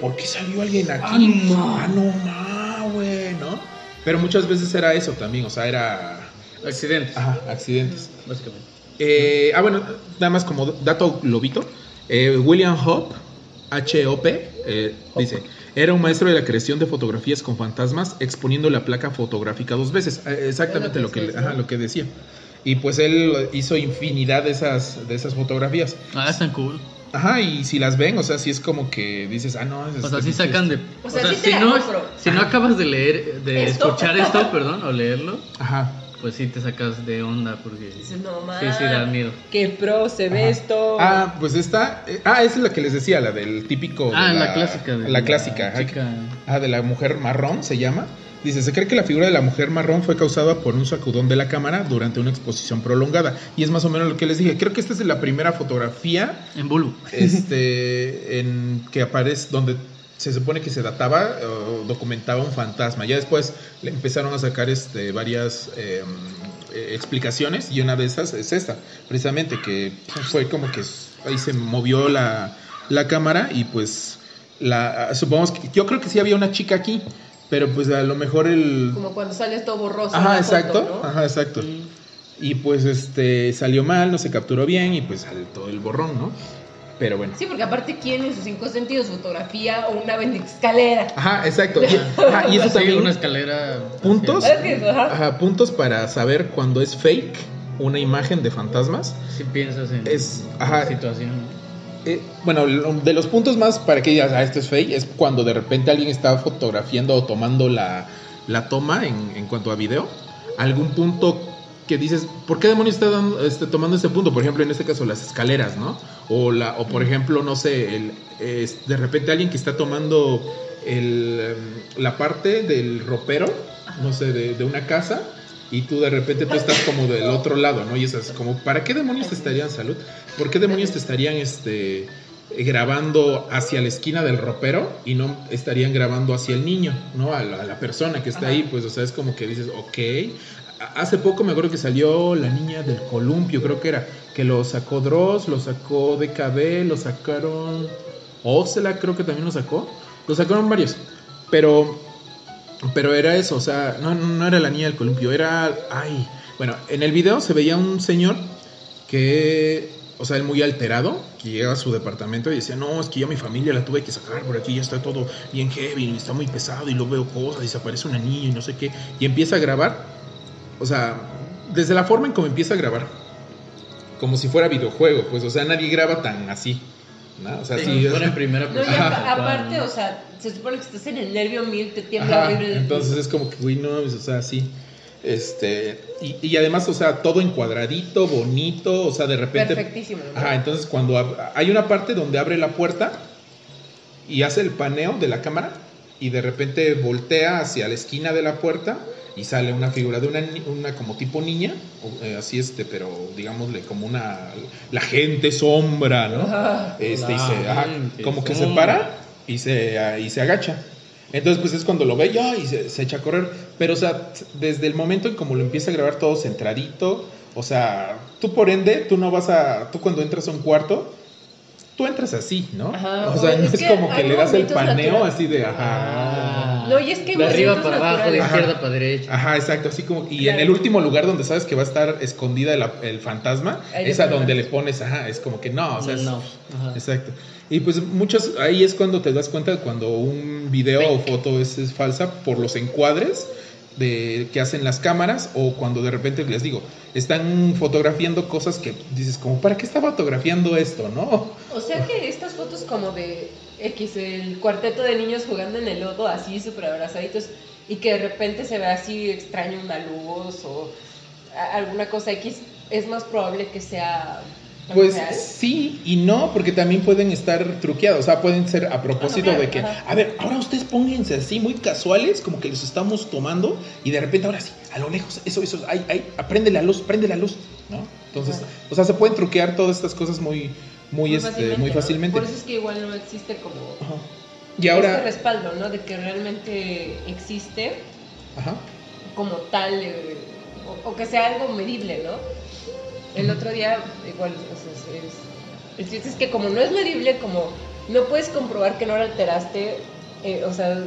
¿por qué salió alguien aquí? Ah, no. Ah, no, ma, güey, ¿no? Pero muchas veces era eso también, o sea, era... Accidentes, Ajá, accidentes. básicamente. Eh, ah, bueno, nada más como dato globito. eh, William Hope, H-O-P, eh, dice, era un maestro de la creación de fotografías con fantasmas exponiendo la placa fotográfica dos veces. Eh, exactamente lo lo que, que decías, ajá, ¿no? lo que decía. Y pues él hizo infinidad de esas, de esas fotografías. Ah, están cool. Ajá, y si las ven, o sea, sí es como que dices, ah, no, es O sea, sí sacan de. O sea, sí te si, la no, compro. si no acabas de leer, de ¿Esto? escuchar esto, <laughs> perdón, o leerlo, Ajá. pues sí te sacas de onda porque. Dices, no Sí, sí, da miedo. Qué pro se ve Ajá. esto. Ah, pues esta. eh, ah, esa es la que les decía, la del típico. de Ah, la, clásica. De la clásica, ajá, chica. Ah, de la mujer marrón se llama. Dice, se cree que la figura de la mujer marrón fue causada por un sacudón de la cámara durante una exposición prolongada. Y es más o menos lo que les dije. Creo que esta es la primera fotografía En Bulu. este, en que aparece, donde se supone que se databa o documentaba un fantasma. Ya después le empezaron a sacar este, varias eh, eh, explicaciones y una de esas es esta, precisamente, que fue como que ahí se movió la, la cámara y pues la, supongamos que yo creo que sí había una chica aquí, pero pues a lo mejor el... Como cuando sales todo borroso. Ajá, foto, exacto, ¿no? ajá, exacto. Y pues este salió mal, no se capturó bien y pues sale todo el borrón, ¿no? Pero bueno. Sí, porque aparte, ¿quién en sus cinco sentidos fotografía o una escalera? Ajá, exacto. <laughs> Y, ajá, y eso Así, también. una escalera. ¿Puntos? Es que, ajá. Ajá, puntos para saber cuando es fake una imagen de fantasmas. Si piensas en Es- en ajá. la situación. Eh, bueno, de los puntos más para que digas, ah, esto es fake, es cuando de repente alguien está fotografiando o tomando la, la toma en, en cuanto a video. Algún punto que dices, ¿por qué demonios está dando- este, tomando ese punto? Por ejemplo, en este caso, las escaleras, ¿no? O, la, o por ejemplo, no sé, el, de repente alguien que está tomando el, em, la parte del ropero, no sé, de una casa. Y tú de repente tú estás como del otro lado, ¿no? Y es así como, ¿para qué demonios te estarían salud? ¿Por qué demonios te estarían este grabando hacia la esquina del ropero y no estarían grabando hacia el niño, ¿no? A la, a la persona que está Ajá. ahí, pues, o sea, es como que dices, ok. Hace poco me acuerdo que salió la niña del columpio, creo que era, que lo sacó Dross, lo sacó DKB, lo sacaron Oxela, creo que también lo sacó. Lo sacaron varios, pero pero era eso, o sea, no, no era la niña del columpio, era. Ay. Bueno, en el video se veía un señor que. O sea, él muy alterado, que llega a su departamento y decía, no, es que yo a mi familia la tuve que sacar por aquí, ya está todo bien heavy, está muy pesado y lo veo cosas y se aparece una niña y no sé qué. Y empieza a grabar, o sea, desde la forma en cómo empieza a grabar, como si fuera videojuego, pues, o sea, nadie graba tan así, ¿no? O sea, Sí, pone en primera No, y persona. cual, aparte, ¿no? o sea, se supone que estás en el nervio mil, te tiembla horrible. entonces es como que, güey, no, o sea, sí. Este, y, y además, o sea, todo encuadradito, bonito, o sea, de repente. Perfectísimo. ¿no? Ajá, entonces cuando ab- hay una parte donde abre la puerta y hace el paneo de la cámara y de repente voltea hacia la esquina de la puerta y sale una figura de una, una como tipo niña, eh, así este, pero digámosle como una, la gente sombra, ¿no? Ajá. Este, y La se, ajá, gente como que se para y se, ah, y se agacha. Entonces, pues es cuando lo ve ya y se, se echa a correr. Pero, o sea, desde el momento en como lo empieza a grabar todo centradito, o sea, tú por ende, tú no vas a, tú cuando entras a un cuarto, tú entras así, ¿no? Ajá, o sea, no es es que como que le das el paneo naturales. así de, ajá. Ah. No, y es que de arriba para abajo, de izquierda Ajá. para derecha. Ajá, exacto, así como, y en Claro. el último lugar donde sabes que va a estar escondida el, el fantasma, Ahí es a donde le pones, ajá, es como que no, o sea, no. Ajá. Exacto. Y pues muchos, ahí es cuando te das cuenta cuando un video o foto es, es falsa por los encuadres de que hacen las cámaras o cuando de repente les digo, están fotografiando cosas que dices como, ¿para qué está fotografiando esto, no? O sea que estas fotos como de X, el cuarteto de niños jugando en el lodo, así súper abrazaditos, y que de repente se ve así extraño una luz o alguna cosa X, es más probable que sea Pues real. sí y no, porque también pueden estar truqueados, o sea, pueden ser a propósito claro, de que, ajá. a ver, ahora ustedes pónganse así muy casuales, como que los estamos tomando y de repente ahora sí, a lo lejos, eso, eso, ay, ay, prende la luz, prende la luz, ¿no? Entonces, Ajá. o sea, se pueden truquear todas estas cosas muy, muy, Muy este, fácilmente, muy ¿no? fácilmente. Por eso es que igual no existe como Ajá. Y este ahora, respaldo, ¿no? De que realmente existe ajá, como tal, eh, o, o que sea algo medible, ¿no? El otro día, igual, o sea, es, es- el chiste es que como no es medible, como no puedes comprobar que no lo alteraste, eh, o sea,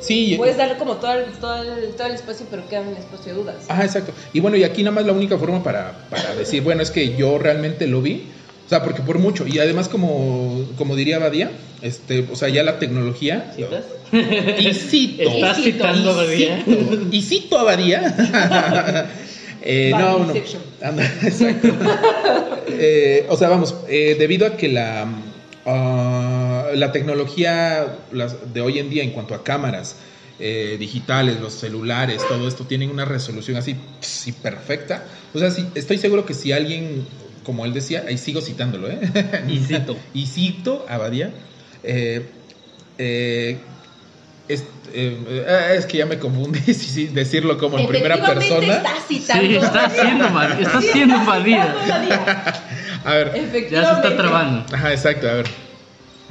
sí, puedes darle como todo el, todo, el, todo el espacio, pero queda un espacio de dudas. Ajá, exacto. Y bueno, y aquí nada más la única forma para, para decir, bueno, es que yo realmente lo vi. O sea, porque por mucho. Y además, como, como diría Badía, este, o sea, ya la tecnología. ¿Citas? Y cito. ¿Estás Y cito, citando y Badía? Y cito a Badía. <laughs> Eh, no, no. <laughs> Anda, exacto. Eh, o sea, vamos, eh, debido a que la, ah, la tecnología de hoy en día en cuanto a cámaras eh, digitales, los celulares, todo esto tienen una resolución así, sí, perfecta. O sea, sí, estoy seguro que si alguien, como él decía, ahí sigo citándolo, ¿eh? Y cito. <laughs> y cito a Badía, eh, eh, es, eh, es que ya me confundí <laughs> si sí, decirlo como en primera persona. estás citando. Sí, está haciendo Badía. Está haciendo Badía. <laughs> A ver, Efectivamente. Ya se está trabando. Ajá, exacto, a ver.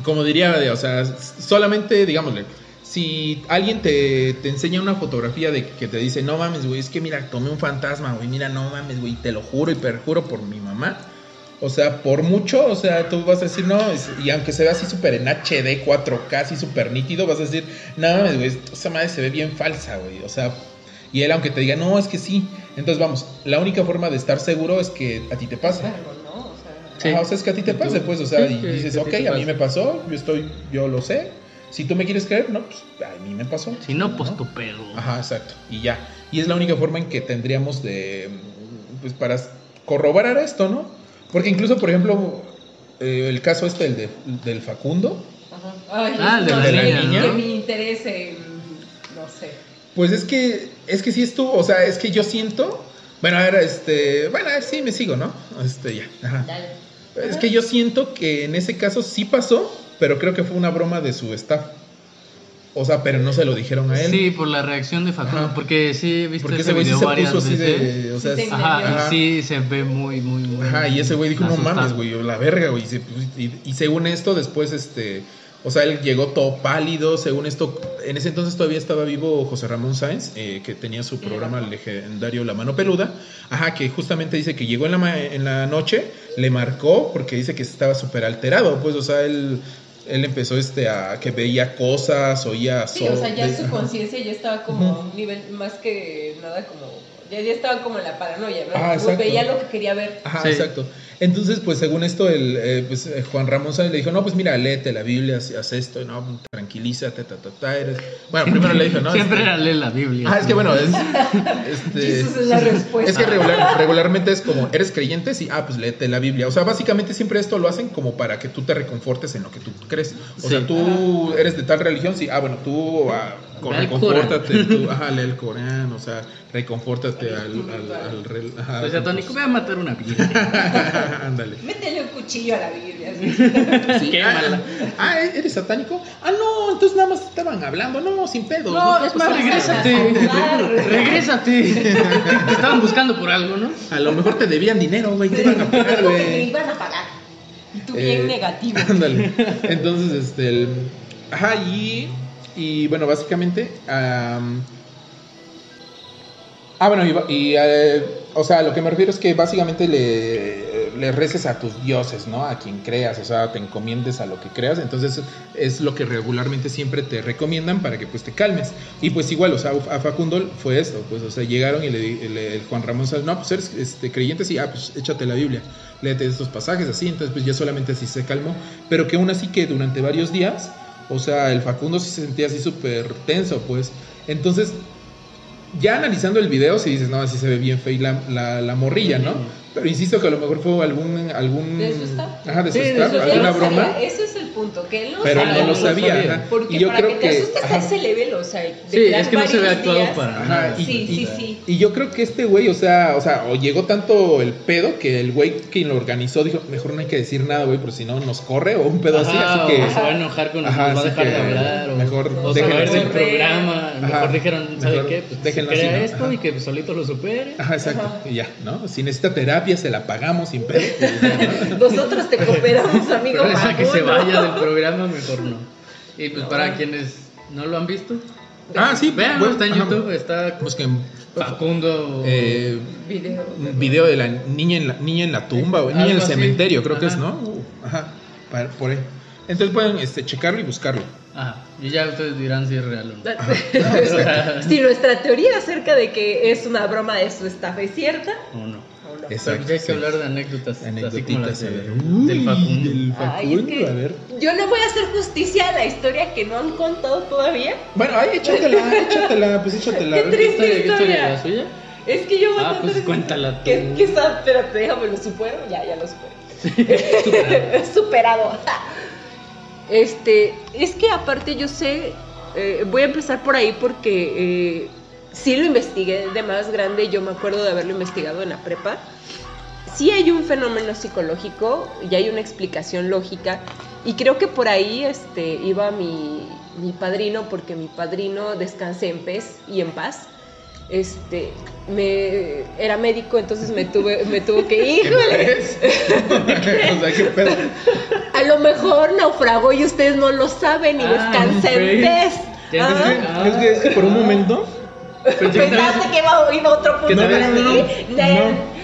Como diría, o sea, solamente, digámosle, si alguien te, te enseña una fotografía de que te dice, no mames, güey, es que mira, tomé un fantasma, güey, mira, no mames, güey, te lo juro y perjuro por mi mamá. O sea, por mucho, o sea, tú vas a decir, no, es- y aunque se vea así súper en HD, 4K, así súper nítido, vas a decir, no mames, güey, esa madre se ve bien falsa, güey. O sea, y él aunque te diga, no, es que sí. Entonces, vamos, la única forma de estar seguro es que a ti te pase. Claro, ¿no? O sea, Sí. Ajá, o sea, es que a ti te pase, pues, o sea, sí, y dices, ok, a mí me pasó, yo estoy, yo lo sé. Si tú me quieres creer, no, pues a mí me pasó. Si no, pues tu pedo. Ajá, exacto. Y ya. Y es la única forma en que tendríamos de, pues, para corroborar esto, ¿no? Porque incluso, por ejemplo, eh, el caso este del, de- del Facundo, ajá. Ay, Ah, de la que- niña, Que ¿no? mi interés en, no sé. pues es que, es que sí estuvo, o sea, es que yo siento, bueno, a ver, este, bueno, a ver, sí me sigo, ¿no? Este, ya, ajá. Dale. Es que yo siento que en ese caso sí pasó, pero creo que fue una broma de su staff. O sea, pero no se lo dijeron a él. Sí, por la reacción de Facundo. Ajá. Porque sí he visto porque ese ese güey sí video se varias puso así veces. de. O sea, Sí, se Ajá, Ajá. y sí se ve muy, muy, muy. Ajá, y ese güey dijo, no asustado. mames, güey, la verga, güey. Y, se- y- y según esto, después, este. O sea, él llegó todo pálido. Según esto, en ese entonces todavía estaba vivo José Ramón Sáenz, eh, que tenía su programa legendario La Mano Peluda. Ajá, que justamente dice que llegó en la, ma- en la noche, le marcó, porque dice que estaba súper alterado. Pues, o sea, él. Él empezó este a que veía cosas, oía Sí, o sea, ya de- su conciencia ya estaba como Ujú. un nivel más que nada como... Ya, ya estaba como en la paranoia, ¿no? Ah, Pues veía lo que quería ver. Ajá, Sí. exacto. Entonces, pues según esto, el, eh, pues, eh, Juan Ramón Sáenz le dijo, no, pues mira, léete la Biblia, haz, haz esto, no, tranquilízate, ta, ta, ta, eres... Bueno, <laughs> primero le dijo, ¿no? Siempre Este- era leer la Biblia. Ah, es que bueno, es... <laughs> Este, Esa es la respuesta. es que regular- regularmente es como, ¿eres creyente? Sí, ah, pues léete la Biblia. O sea, básicamente siempre esto lo hacen como para que tú te reconfortes en lo que tú crees. O sea, tú eres de tal religión, sí, ah, bueno, tú ah, con- al reconfórtate, tú, ajá, lee el Corán, o sea, reconfórtate al... al, al rel- ajá, Pues atónico, voy a matar una <laughs> Biblia. Ándale. Métele un cuchillo a la Biblia. Sí, ah, ah, ¿eres satánico? Ah, no, entonces nada más te estaban hablando, no, sin pedos. No, te es más, pasa nada. regrésate. Regrésate. Te estaban buscando por algo, ¿no? A lo mejor te debían dinero, güey, te iban a pagar, güey. iban a pagar. Y tú Eh, bien negativo. Ándale. Entonces, este, el- ajá, y, y bueno, básicamente, am, ah, bueno, y, eh, o sea, lo que me refiero es que básicamente le, le reces a tus dioses, ¿no? A quien creas, o sea, te encomiendes a lo que creas, entonces es lo que regularmente siempre te recomiendan para que pues te calmes. Y pues igual, o sea, a Facundo fue esto, pues, o sea, llegaron y le, le- el Juan Ramón no, pues eres este, creyente, sí, ah, pues échate la Biblia, léete estos pasajes así, entonces pues ya solamente así se calmó, pero que aún así que durante varios días, o sea, el Facundo se sentía así súper tenso, pues, entonces ya analizando el video, si dices, no, así se ve bien fea la, la morrilla, ¿no? Pero insisto que a lo mejor fue algún... algún. Ajá, Sí, alguna broma. Ese es el punto. que él no Pero sabe. no lo sabía. sabía. ajá. Porque Y yo para creo que te que. a ajá. ese level, o sea, de Sí, es que no se ve actuado días. para nada. y- Sí, sí, y- sí. Y yo creo que este güey, o sea, o sea, o llegó tanto el pedo que el güey quien lo organizó dijo, mejor no hay que decir nada, güey, por si no nos corre o un pedo así, Ajá, así que o se va a enojar con Ajá, nos va a dejar de que hablar o, mejor o se va a del programa mejor dijeron ¿sabe qué? pues que déjenlo así, esto y que solito lo supere Ajá, exacto. Y ya, ¿no? Si necesita terapia, se la pagamos sin pedo. <laughs> Nosotros te cooperamos, amigo. pero esa que se vaya del programa mejor no y pues para quienes no lo han visto ah, sí, vean bueno, está en ajá. YouTube está Busquen Facundo eh, Video. un video de la niña en la, niña en la tumba, niña en el así. cementerio, creo que es, Ajá. ¿no? Uh, Ajá, para- por ahí. Entonces pueden este, checarlo y buscarlo. Ajá, y ya ustedes dirán si es real o no. <laughs> si nuestra teoría acerca de que es una broma de su estafa es cierta, o no. No. Exacto, Pero ya hay que sí. hablar de anécdotas, así como las Anécdotitas, de- a ver. Uy, del Facundo. del Ay, es Facundo, que a ver. Yo le voy a hacer justicia a la historia que no han contado todavía. Bueno, ahí échatela, <laughs> échatela, pues échatela. Qué triste. ¿Qué historia, qué historia? historia. ¿La suya? Es que yo voy a Ah, pues cuéntala tú. ¿Qué, qué está? Espérate, déjame lo supero. Ya, ya lo superé. <laughs> <laughs> Superado. Este, es que aparte yo sé, eh, voy a empezar por ahí porque eh, sí lo investigué de más grande, yo me acuerdo de haberlo investigado en la prepa. Sí hay un fenómeno psicológico y hay una explicación lógica y creo que por ahí este, iba mi, mi padrino, porque mi padrino descanse en paz y en paz. Este, me, era médico, entonces me, tuve, me tuvo que <laughs> ¿Qué híjole, ves? <laughs> <laughs> o sea, qué pedo. a lo mejor naufragó y ustedes no lo saben y Ah, descansa en pez. Ah, es que por un momento. Pensaste que iba a oír otro punto para <laughs> no.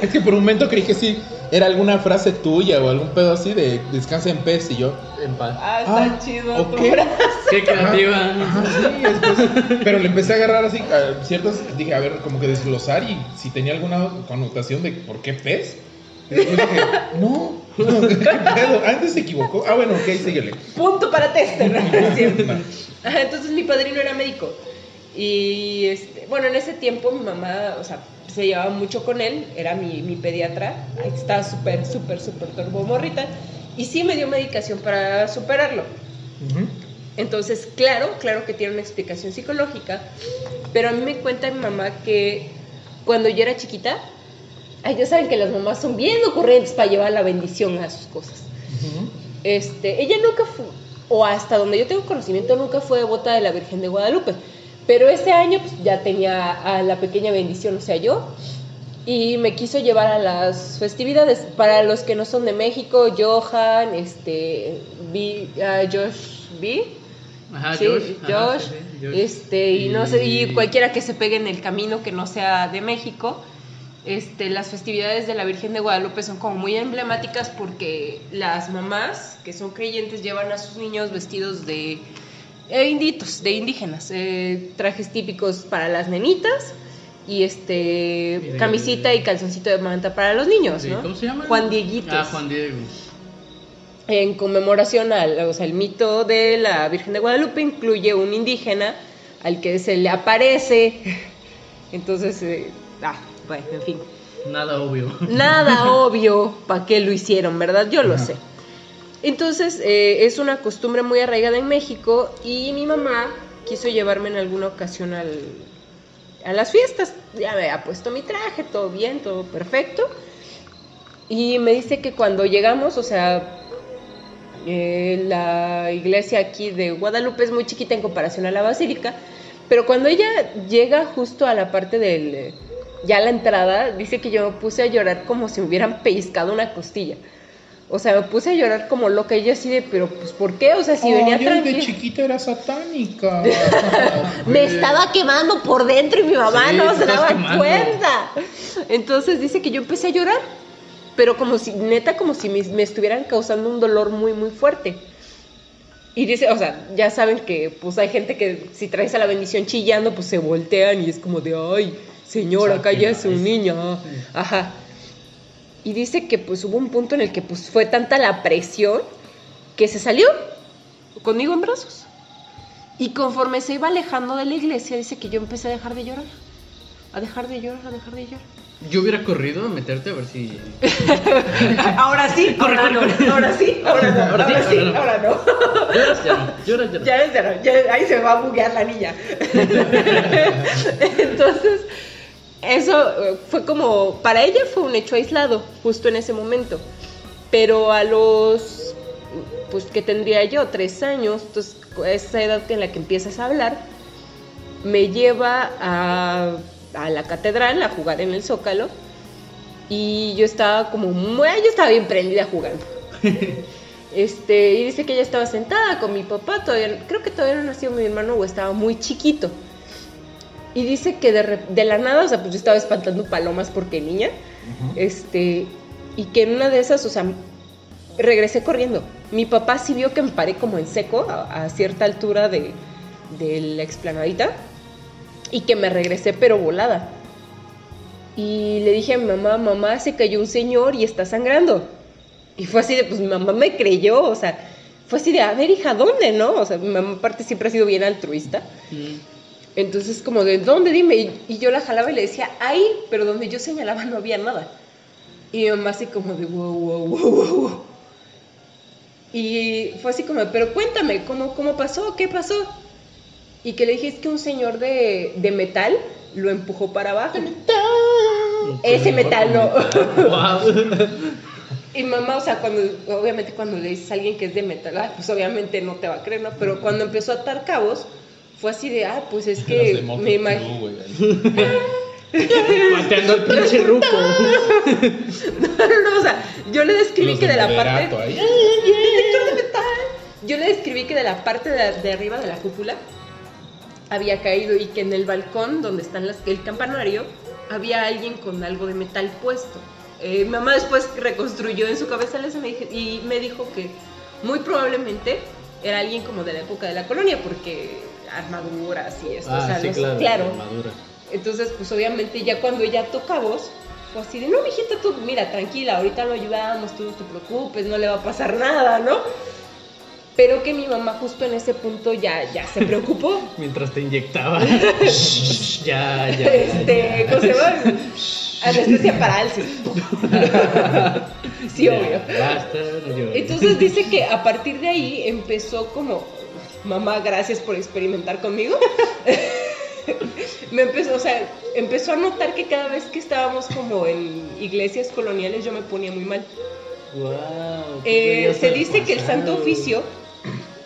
Es que por un momento creí que sí era alguna frase tuya o algún pedo así de descansa en pez y yo. En paz. Ah, está Ah, chido. ok. tu frase. Qué creativa. Ajá, sí, después- pero le empecé a agarrar así a ciertas, dije, a ver, como que desglosar y si tenía alguna connotación de por qué pez. Después dije, no, no, <laughs> ¿qué pedo? Antes se equivocó. Ah, bueno, ok, síguele. Punto para tester. <laughs> Entonces mi padrino era médico. Y este, bueno, en ese tiempo mi mamá, o sea, se llevaba mucho con él, era mi, mi pediatra, estaba súper, súper, súper turbomorrita. Y sí me dio medicación para superarlo. Entonces, claro, claro que tiene una explicación psicológica, pero a mí me cuenta mi mamá que cuando yo era chiquita, ay, ya saben que las mamás son bien ocurrentes para llevar la bendición a sus cosas. Ujú. Este, ella nunca fue, o hasta donde yo tengo conocimiento, nunca fue devota de la Virgen de Guadalupe. Pero ese año pues, ya tenía a la pequeña bendición, o sea, yo. Y me quiso llevar a las festividades. Para los que no son de México, Johan, este, B, ah, Josh B. Ajá, Sí, Josh. Josh, sí, sí, Josh. este, y no sé, y cualquiera que se pegue en el camino que no sea de México, este, las festividades de la Virgen de Guadalupe son como muy emblemáticas porque las mamás que son creyentes llevan a sus niños vestidos de eh, inditos, de indígenas, eh, trajes típicos para las nenitas y este camisita y calzoncito de manta para los niños, ¿no? ¿Cómo se llama? Juan Dieguitos Ah, Juan Diego. en conmemoración al o sea, el mito de la Virgen de Guadalupe incluye un indígena al que se le aparece. <laughs> Entonces, eh, ah, bueno, en fin. Nada obvio. Nada <laughs> obvio para qué lo hicieron, ¿verdad? Yo lo sé. Entonces, eh, es una costumbre muy arraigada en México y mi mamá quiso llevarme en alguna ocasión a las fiestas. Ya me había puesto mi traje, todo bien, todo perfecto. Y me dice que cuando llegamos, o sea, eh, la iglesia aquí de Guadalupe es muy chiquita en comparación a la basílica, pero cuando ella llega justo a la parte del, eh, ya la entrada, dice que yo me puse a llorar como si me hubieran pellizcado una costilla. O sea, me puse a llorar como loca y yo así de, pero pues ¿por qué? O sea, si venía Ay, yo de tranquila. chiquita era satánica. <laughs> Me estaba quemando por dentro y mi mamá Sí, no se daba quemando. cuenta. Entonces dice que yo empecé a llorar, pero como si, neta, como si me, me estuvieran causando un dolor muy, muy fuerte. Y dice, o sea, ya saben que pues hay gente que si traes a la bendición chillando, pues se voltean y es como de, ay, señora, cállese un niño. Ajá. Y dice que pues hubo un punto en el que pues fue tanta la presión que se salió conmigo en brazos. Y conforme se iba alejando de la iglesia, dice que yo empecé a dejar de llorar. A dejar de llorar, a dejar de llorar. Yo hubiera corrido a meterte a ver si. <laughs> <laughs> ahora sí, ahora no. Ahora sí, ahora no. Ahora sí, ahora no. Lloras ya no. <laughs> Lloras ya no. Ya, ya, ya, ahí se va a buguear la niña. Entonces, eso eh, fue como, para ella fue un hecho aislado, justo en ese momento. Pero a los, pues que tendría yo, tres años, entonces esa edad en la que empiezas a hablar, me lleva a, a la catedral a jugar en el Zócalo. Y yo estaba como, muy, yo estaba bien prendida jugando. <laughs> Este, y dice que ella estaba sentada con mi papá, todavía, creo que todavía no nació mi hermano o estaba muy chiquito. Y dice que de, la nada, o sea, pues yo estaba espantando palomas porque niña, este, y que en una de esas, o sea, regresé corriendo. Mi papá sí vio que me paré como en seco a, a cierta altura de, de la explanadita y que me regresé pero volada. Y le dije a mi mamá, mamá, se cayó un señor y está sangrando. Y fue así de, pues mi mamá me creyó, o sea, fue así de, a ver, hija, ¿dónde, no? O sea, mi mamá aparte siempre ha sido bien altruista. Entonces, como, ¿de dónde? Dime. Y, y yo la jalaba y le decía, ahí, pero donde yo señalaba no había nada. Y mi mamá así como de, wow, wow, wow, wow, wow. Y fue así como, pero cuéntame, ¿cómo, cómo pasó? ¿Qué pasó? Y que le dije, es que un señor de, de metal lo empujó para abajo. Ese metal no. Wow. <laughs> Y mamá, o sea, cuando, obviamente cuando le dices a alguien que es de metal, ah, pues obviamente no te va a creer, ¿no? Pero cuando empezó a atar cabos, fue así de, ah, pues es <laughs> que me imagino. <laughs> Mateando al pinche ruco. No, <laughs> no, no, o sea, yo le describí Los que de de la parte. ahí. Detector de metal. Yo le describí que de la parte de, de arriba de la cúpula había caído y que en el balcón donde están las, el campanario había alguien con algo de metal puesto. Eh, mamá después reconstruyó en su cabeza y me dijo que muy probablemente era alguien como de la época de la colonia porque armaduras y eso. o Ah, sea, sí, los- claro. Entonces, pues obviamente ya cuando ella toca voz, fue así de, no, mijita, tú, mira, tranquila, ahorita lo ayudamos, tú no te preocupes, no le va a pasar nada, ¿no? Pero que mi mamá justo en ese punto ya, ya se preocupó. <laughs> Mientras te inyectaba. <laughs> <laughs> ya, ya. este, ¿cómo se llama? Anestesia parálisis. sí, Ya, obvio. Basta, no. Entonces dice que a partir de ahí empezó como, mamá, gracias por experimentar conmigo. <laughs> me empezó, o sea, empezó a notar que cada vez que estábamos como en iglesias coloniales yo me ponía muy mal. Wow, ¿qué Eh, se dice que el Santo? Oficio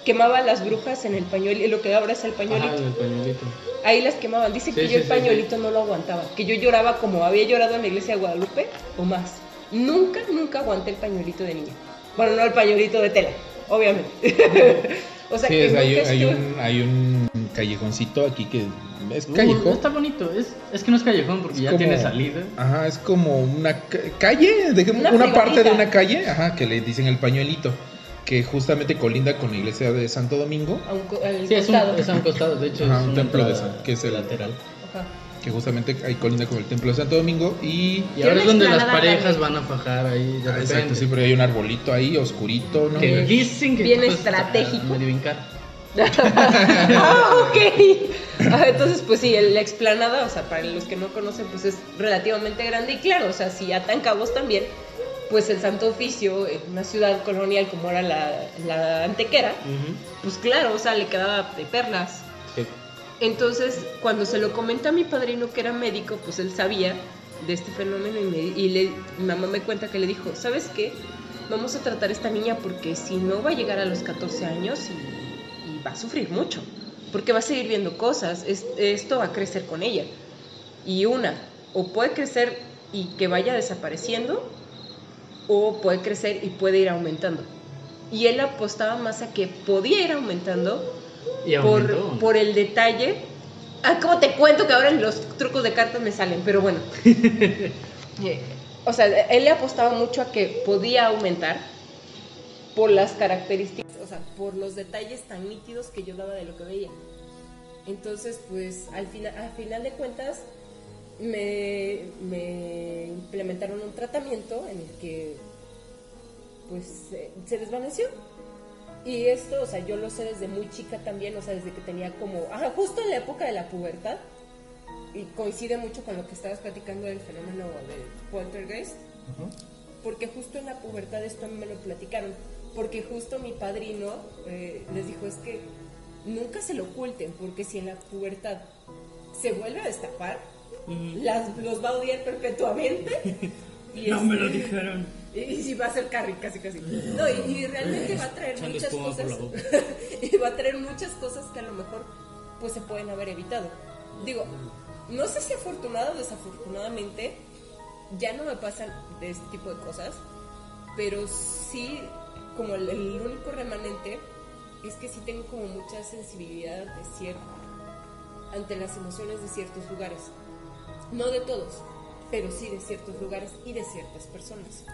quemaba a las brujas en el pañuelo, lo que ahora es el pañuelito. en el pañuelito. Ahí las quemaban. Dice que Sí, yo sí, el sí, pañuelito no lo aguantaba, que yo lloraba como había llorado en la iglesia de Guadalupe o más. Nunca, nunca aguanté el pañuelito de niña. Bueno, no el pañuelito de tela, obviamente. <laughs> o sea, Sí, que es- hay, hay un, hay un callejoncito aquí que es Uh, callejón. está bonito. Es, es que no es callejón porque Es ya como- tiene salida. Ajá, es como una ca- calle, dejemos Una una, parte de una calle, ajá, que le dicen el pañuelito, que justamente colinda con la iglesia de Santo Domingo, a un Sí, es un, es a un costado. De hecho, Ajá, es un templo de San- que es el- lateral. Ajá. Que justamente ahí colinda con el templo de Santo Domingo y Y ahora es donde las parejas van a fajar ahí de Ah, repente. exacto, sí, pero hay un arbolito ahí oscurito, ¿no? Que dicen que Bien estratégico. medio <laughs> ah, ok. Ah, Entonces, pues sí, el- la explanada, o sea, para los que no conocen, pues es relativamente grande y claro, o sea, si atan cabos también, pues el Santo Oficio en una ciudad colonial como era la, la Antequera, pues claro, o sea, le quedaba de perlas. Entonces, cuando se lo comenta a mi padrino que era médico, pues él sabía de este fenómeno y, mi mamá me cuenta que le dijo, ¿sabes qué? Vamos a tratar a esta niña porque si no va a llegar a los 14 años y, va a sufrir mucho, porque va a seguir viendo cosas, es- esto va a crecer con ella. Y una, o puede crecer y que vaya desapareciendo, o puede crecer y puede ir aumentando. Y él apostaba más a que podía ir aumentando Y por, por el detalle. Ah, ¿cómo te cuento que ahora los trucos de cartas me salen? Pero bueno. <laughs> Eh, o sea, él le apostaba mucho a que podía aumentar por las características, o sea, por los detalles tan nítidos que yo daba de lo que veía. Entonces, pues al final, al final de cuentas, me, me implementaron un tratamiento en el que pues se- se desvaneció. Y esto, o sea, yo lo sé desde muy chica también, o sea, desde que tenía como, ajá, justo en la época de la pubertad, y coincide mucho con lo que estabas platicando del fenómeno del poltergeist, porque justo en la pubertad esto a mí me lo platicaron, porque justo mi padrino eh, les dijo es que nunca se lo oculten, porque si en la pubertad se vuelve a destapar, las, los va a odiar perpetuamente. <laughs> Y No este- me lo dijeron. Y, sí va a ser Carrie, casi casi. No, y, y realmente va a traer muchas cosas. <laughs> y va a traer muchas cosas que a lo mejor pues se pueden haber evitado. Digo, no sé si afortunado o desafortunadamente ya no me pasan de este tipo de cosas, pero sí, como el, el único remanente es que sí tengo como mucha sensibilidad de cierto ante las emociones de ciertos lugares. No de todos, pero sí de ciertos lugares y de ciertas personas.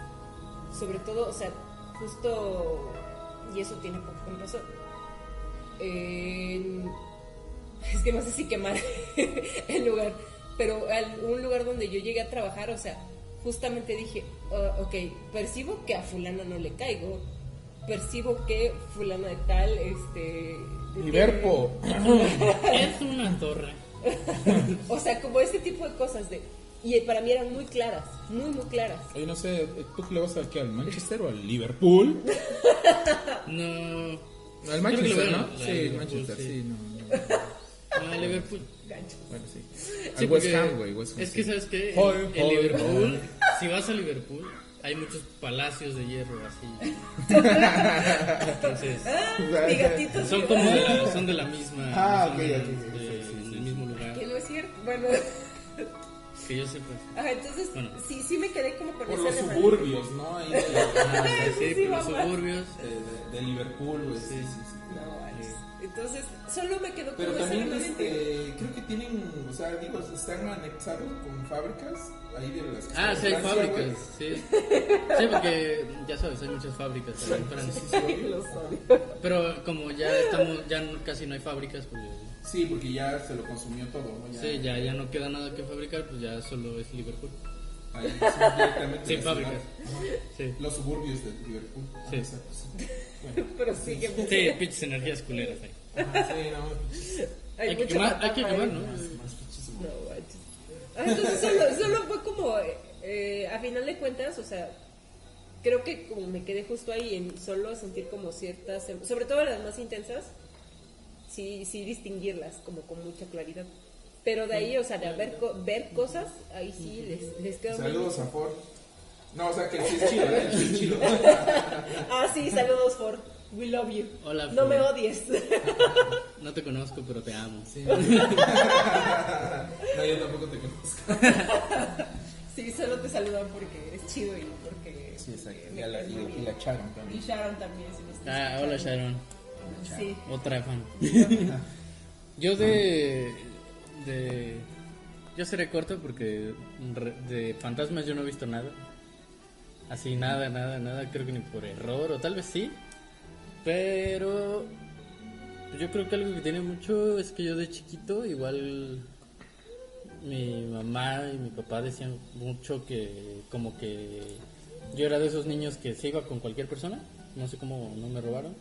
Sobre todo, o sea, justo, y eso tiene poco que me pasó. en- <laughs> es que no sé si quemar <laughs> el lugar, pero al- un lugar donde yo llegué a trabajar, o sea, justamente dije, "Ah, ok, percibo que a fulano no le caigo, percibo que fulano de tal, este... Liverpool. <laughs> Es una torre. O sea, como ese tipo de cosas de... Y para mí eran muy claras, muy, muy claras. Oye, no sé, ¿tú qué le vas a qué, al Manchester o al Liverpool? <laughs> No. Al Manchester, ¿no? Sí, Liverpool, Manchester, sí. sí, no, no. No, Liverpool. Bueno, sí. Sí, Al West porque Ham, güey, West Ham. Es que, sí. ¿sabes qué? Hoy, En, en hoy, Liverpool, si vas a Liverpool, hay muchos palacios de hierro así. Entonces, Ah, son sí. como de la, son de la misma. Ah, ok, ok, ok, de- sí, sí, del mismo lugar. Que no es cierto. Bueno, Que yo sepa. ajá, entonces Bueno. sí, sí me quedé como con Por los suburbios, ¿no? Ahí de, Ah, <laughs> sí, Sí, por los suburbios. de- de Liverpool, güey. Sí, sí, sí. No. Entonces, solo me quedó Pero como ese también este, creo que tienen, o sea, digo, están anexados con fábricas ahí de las que Ah, sí, hay Francia, fábricas, sí. Sí, porque ya sabes, hay muchas fábricas en Francia. Odio. Pero como ya estamos, ya casi no hay fábricas, pues. Sí, porque ya se lo consumió todo, ¿no? Ya, sí, ya, ya no queda nada que fabricar, pues ya solo es Liverpool. Ahí, sí, directamente Sin fábricas. Sí. Los suburbios de Liverpool. Ah, Sí. exacto, sí. <laughs> Bueno. Pero sigue. Sí, pinches energías culeras ahí. Ajá, sí, no, Hay que mucha quemar, hay que quemar, ¿no? más. Ah, Entonces solo, solo fue como, eh, a final de cuentas, o sea, creo que como me quedé justo ahí en solo sentir como ciertas, em- sobre todo las más intensas, sí, sí distinguirlas como con mucha claridad. Pero de ahí, o sea, de ver, co- ver cosas, ahí sí les, les quedó muy- Saludos a Ford. No, o sea, que sí es chido, ¿eh? Sí es chido. <laughs> Ah, sí, saludos Ford. We love you. Hola, No Ford. me odies. <laughs> No te conozco, pero te amo. <laughs> No, yo tampoco te conozco. sí, solo te saludan porque es chido y porque... Sí, exacto. Y, a la, y, y la Charon Y también. Sharon también. si me estás Ah, hola. Sharon, Sí. <laughs> otra fan. Yo de, de... Yo seré corto porque de fantasmas yo no he visto nada. Así, nada, nada, nada. Creo que ni por error, o tal vez sí. Pero yo creo que algo que tiene mucho es que yo de chiquito igual mi mamá y mi papá decían mucho que como que yo era de esos niños que se iba con cualquier persona, no sé cómo no me robaron,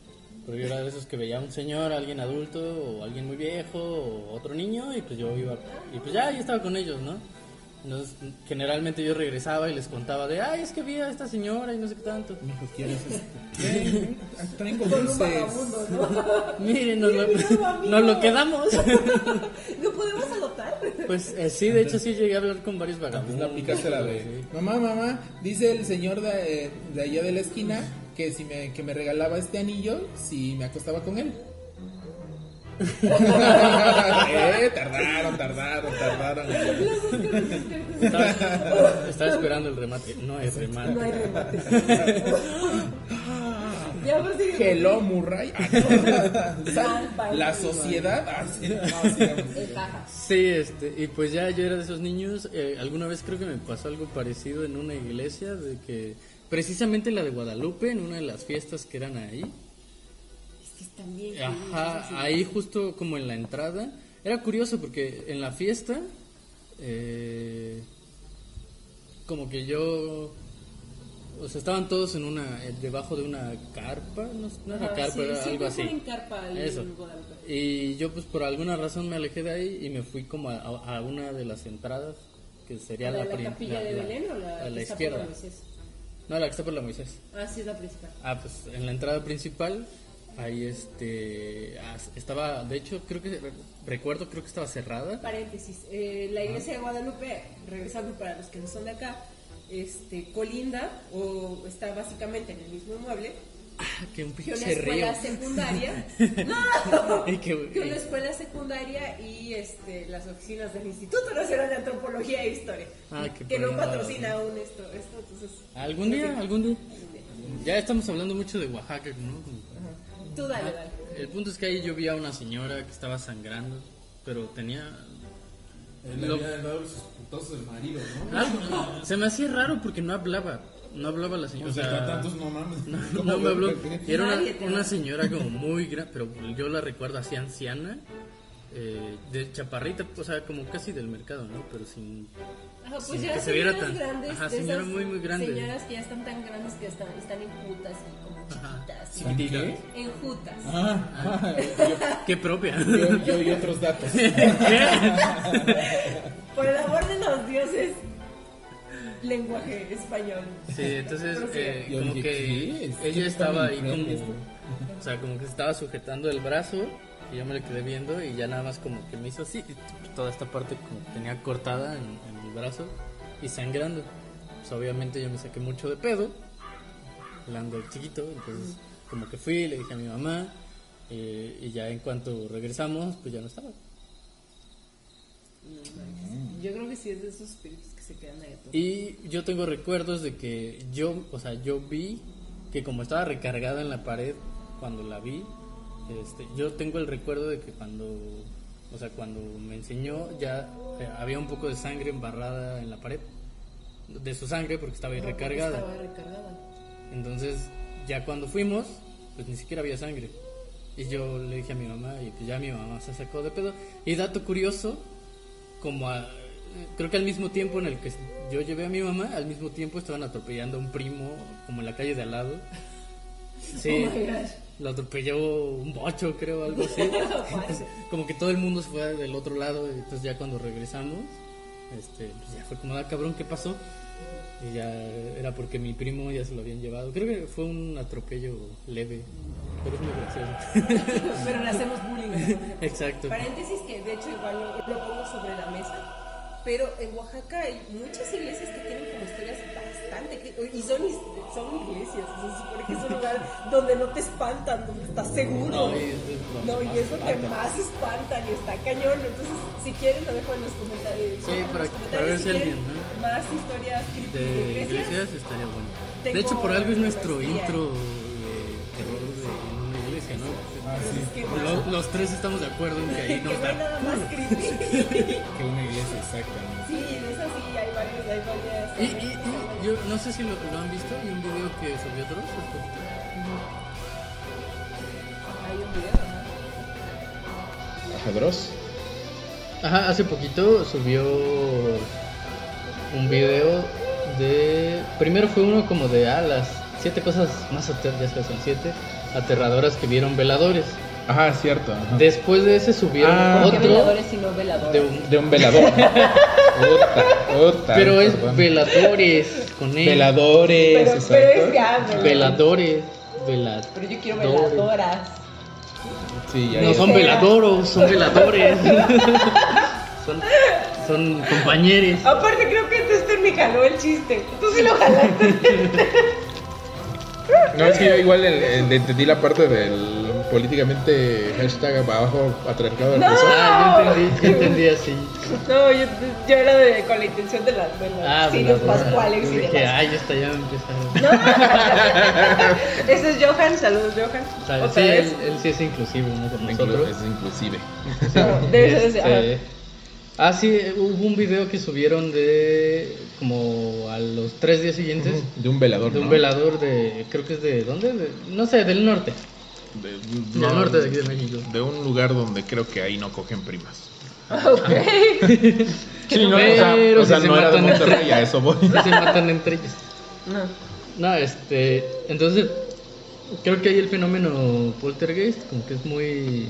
pero yo era de esos que veía a un señor, a alguien adulto o alguien muy viejo o otro niño y pues yo iba y pues ya yo estaba con ellos, ¿no? Entonces, generalmente yo regresaba y les contaba de, ay, es que vi a esta señora y no sé qué tanto. Mijo, ¿quieres esto? Ven, <laughs> Traigo Con un vagabundo, ¿no? <laughs> Miren, nos lo, nos lo quedamos. <laughs> ¿No podemos adoptar? Pues eh, sí, de hecho sí llegué a hablar con varios Pues vagabundos. la picaste la de. Sí. Mamá, mamá, dice el señor de, de allá de la esquina que si me, que me regalaba este anillo si me acostaba con él. <laughs> <laughs> eh, tardaron, tardaron, tardaron. Estaba, estaba esperando el remate. No hay remate. No hay remate. <laughs> ya pues. Hello, Murray. Ah, no. La sociedad. Ah, no. Sí, este, y pues ya yo era de esos niños. eh, alguna vez creo que me pasó algo parecido en una iglesia, de que precisamente la de Guadalupe, en una de las fiestas que eran ahí. Es que están bien. Ajá, ahí justo como en la entrada. Era curioso porque en la fiesta, eh, como que yo o sea, estaban todos en una, eh, debajo de una carpa, no, no era Ajá, carpa, sí, era algo así. ponen carpa Eso. en. Y yo pues por alguna razón me alejé de ahí y me fui como a, una de las entradas, que sería ¿La la, de la capilla la- de Belén o la, a la izquierda. No, la que está por la Moisés. Ah, sí, es la principal. Ah, pues en la entrada principal, ahí este, estaba, de hecho creo que, recuerdo, creo que estaba cerrada. Paréntesis, eh, la iglesia de Guadalupe, regresando para los que no son de acá, este, colinda o está básicamente en el mismo inmueble <laughs> que un que una río. escuela secundaria. <laughs> ¡No! Y que- que una escuela secundaria y este, las oficinas del Instituto Nacional de Antropología e Historia. Ah, qué que no padre. patrocina aún esto, esto entonces. Algún día, algún día. Ya estamos hablando mucho de Oaxaca, ¿no? Tú dale, dale. El punto es que ahí yo vi a una señora que estaba sangrando, pero tenía... Le Lo- habían dado sus putazos del marido, ¿no? algo- se me hacía raro porque no hablaba, no hablaba la señora. O sea, tantos no mames. <laughs> No, ¿Cómo no me habló. era una, una señora como muy grande, pero yo la recuerdo así anciana, eh, de chaparrita, o sea, como casi del mercado, ¿no? Pero sin... Ajá, pues Sin ya que se viera tan- grandes, ajá, señora muy, muy grande. Señoras que ya están tan grandes que están, están enjutas y como chiquitas. ¿Sí, qué? Enjutas. Ah, ah, <laughs> ¡Qué propia! yo, yo y otros datos. <laughs> Por el amor de los dioses, lenguaje español. Sí, entonces eh, como dije, que ella estaba ahí como, <laughs> o sea, como que estaba sujetando el brazo y yo me le quedé viendo y ya nada más como que me hizo así, toda esta parte como que tenía cortada en, en el brazo y sangrando. Pues obviamente yo me saqué mucho de pedo, hablando chiquito, entonces como que fui, le dije a mi mamá eh, y ya en cuanto regresamos, pues ya no estaba. Yo creo que sí es de esos espíritus que se quedan ahí. atorrados. Y yo tengo recuerdos de que yo, o sea, yo vi que como estaba recargada en la pared cuando la vi, este, yo tengo el recuerdo de que cuando, o sea, cuando me enseñó ya eh, había un poco de sangre embarrada en la pared, de su sangre porque estaba ahí No, recargada. Estaba recargada. Entonces, ya cuando fuimos, pues ni siquiera había sangre. Y yo le dije a mi mamá, y pues ya mi mamá se sacó de pedo. Y dato curioso, como a- creo que al mismo tiempo en el que yo llevé a mi mamá, al mismo tiempo estaban atropellando a un primo, como en la calle de al lado. Sí, Oh lo atropelló un bocho, creo, algo así. <laughs> <laughs> Como que todo el mundo se fue del otro lado, y entonces ya cuando regresamos, este, pues ya fue como, ah, cabrón, ¿qué pasó? Y ya era porque mi primo ya se lo habían llevado. Creo que fue un atropello leve, pero es muy gracioso. <laughs> Pero le hacemos bullying. Exacto. Paréntesis que de hecho igual lo, lo pongo sobre la mesa. Pero en Oaxaca hay muchas iglesias que tienen como historias bastante. Y son, son iglesias. o sea, se supone que es un lugar <laughs> donde no te espantan, donde estás seguro. No, y es- No, y más es más espantan y está cañón. Entonces, si quieren, lo dejo en los comentarios. Sí, en para- los para comentarios ver si alguien, ¿no? Más historias De de iglesias. iglesias estaría bueno. De hecho, por algo es nuestro maestría. intro sí. Que, Los, los tres estamos de acuerdo en que ahí <laughs> que no hay da. nada más creepy. <laughs> Que una iglesia, exactamente. Sí, en esa sí hay varios, hay varias. Y, y, y yo no sé si lo, lo han visto, hay un video que subió Dross. Hay un video, ¿no? Dross. Ajá, hace poquito subió un video de... Primero fue uno como de, ah, las siete cosas más ya sabes, son siete, aterradoras que vieron veladores. Ajá, cierto. ajá. Después de ese subieron Ah. ¿Qué otro veladores y no veladores? de un... De un velador. <laughs> Ota, ota, Pero es perdón. veladores con él. Veladores, Pero, pero es grande. Veladores. Veladores. Pero yo quiero veladoras. Sí, ya No ya. son veladoros, son veladores. <laughs> son, son compañeros. Aparte creo que Tester me jaló el chiste. Tú sí lo jalaste. <laughs> No, es que yo igual entendí la parte del políticamente hashtag abajo atracado del No. Ah, yo entendí, yo entendí así. No, yo, yo era de, con la intención de las de las Ah, signos pascuales y Dije, demás. ay, ya empieza. No. <laughs> Ese es Johan, saludos Johan. O sea, Otra sí, él, él sí es inclusivo, ¿no? Con nosotros. Es inclusive. No, debe ser ese, Este. Ah, sí, hubo un video que subieron de como a los tres días siguientes De un velador. de un ¿no? velador de, creo que es de, ¿dónde? De- no sé, del norte. De, Del norte de aquí de México. De un lugar donde creo que ahí no cogen primas. Ok. <laughs> Sí, no, o sea, Pero o sea, si se no era de matan entre- Monterrey, a eso voy. <laughs> Se matan entre ellos. No. No, este. Entonces, creo que ahí el fenómeno poltergeist, como que es muy.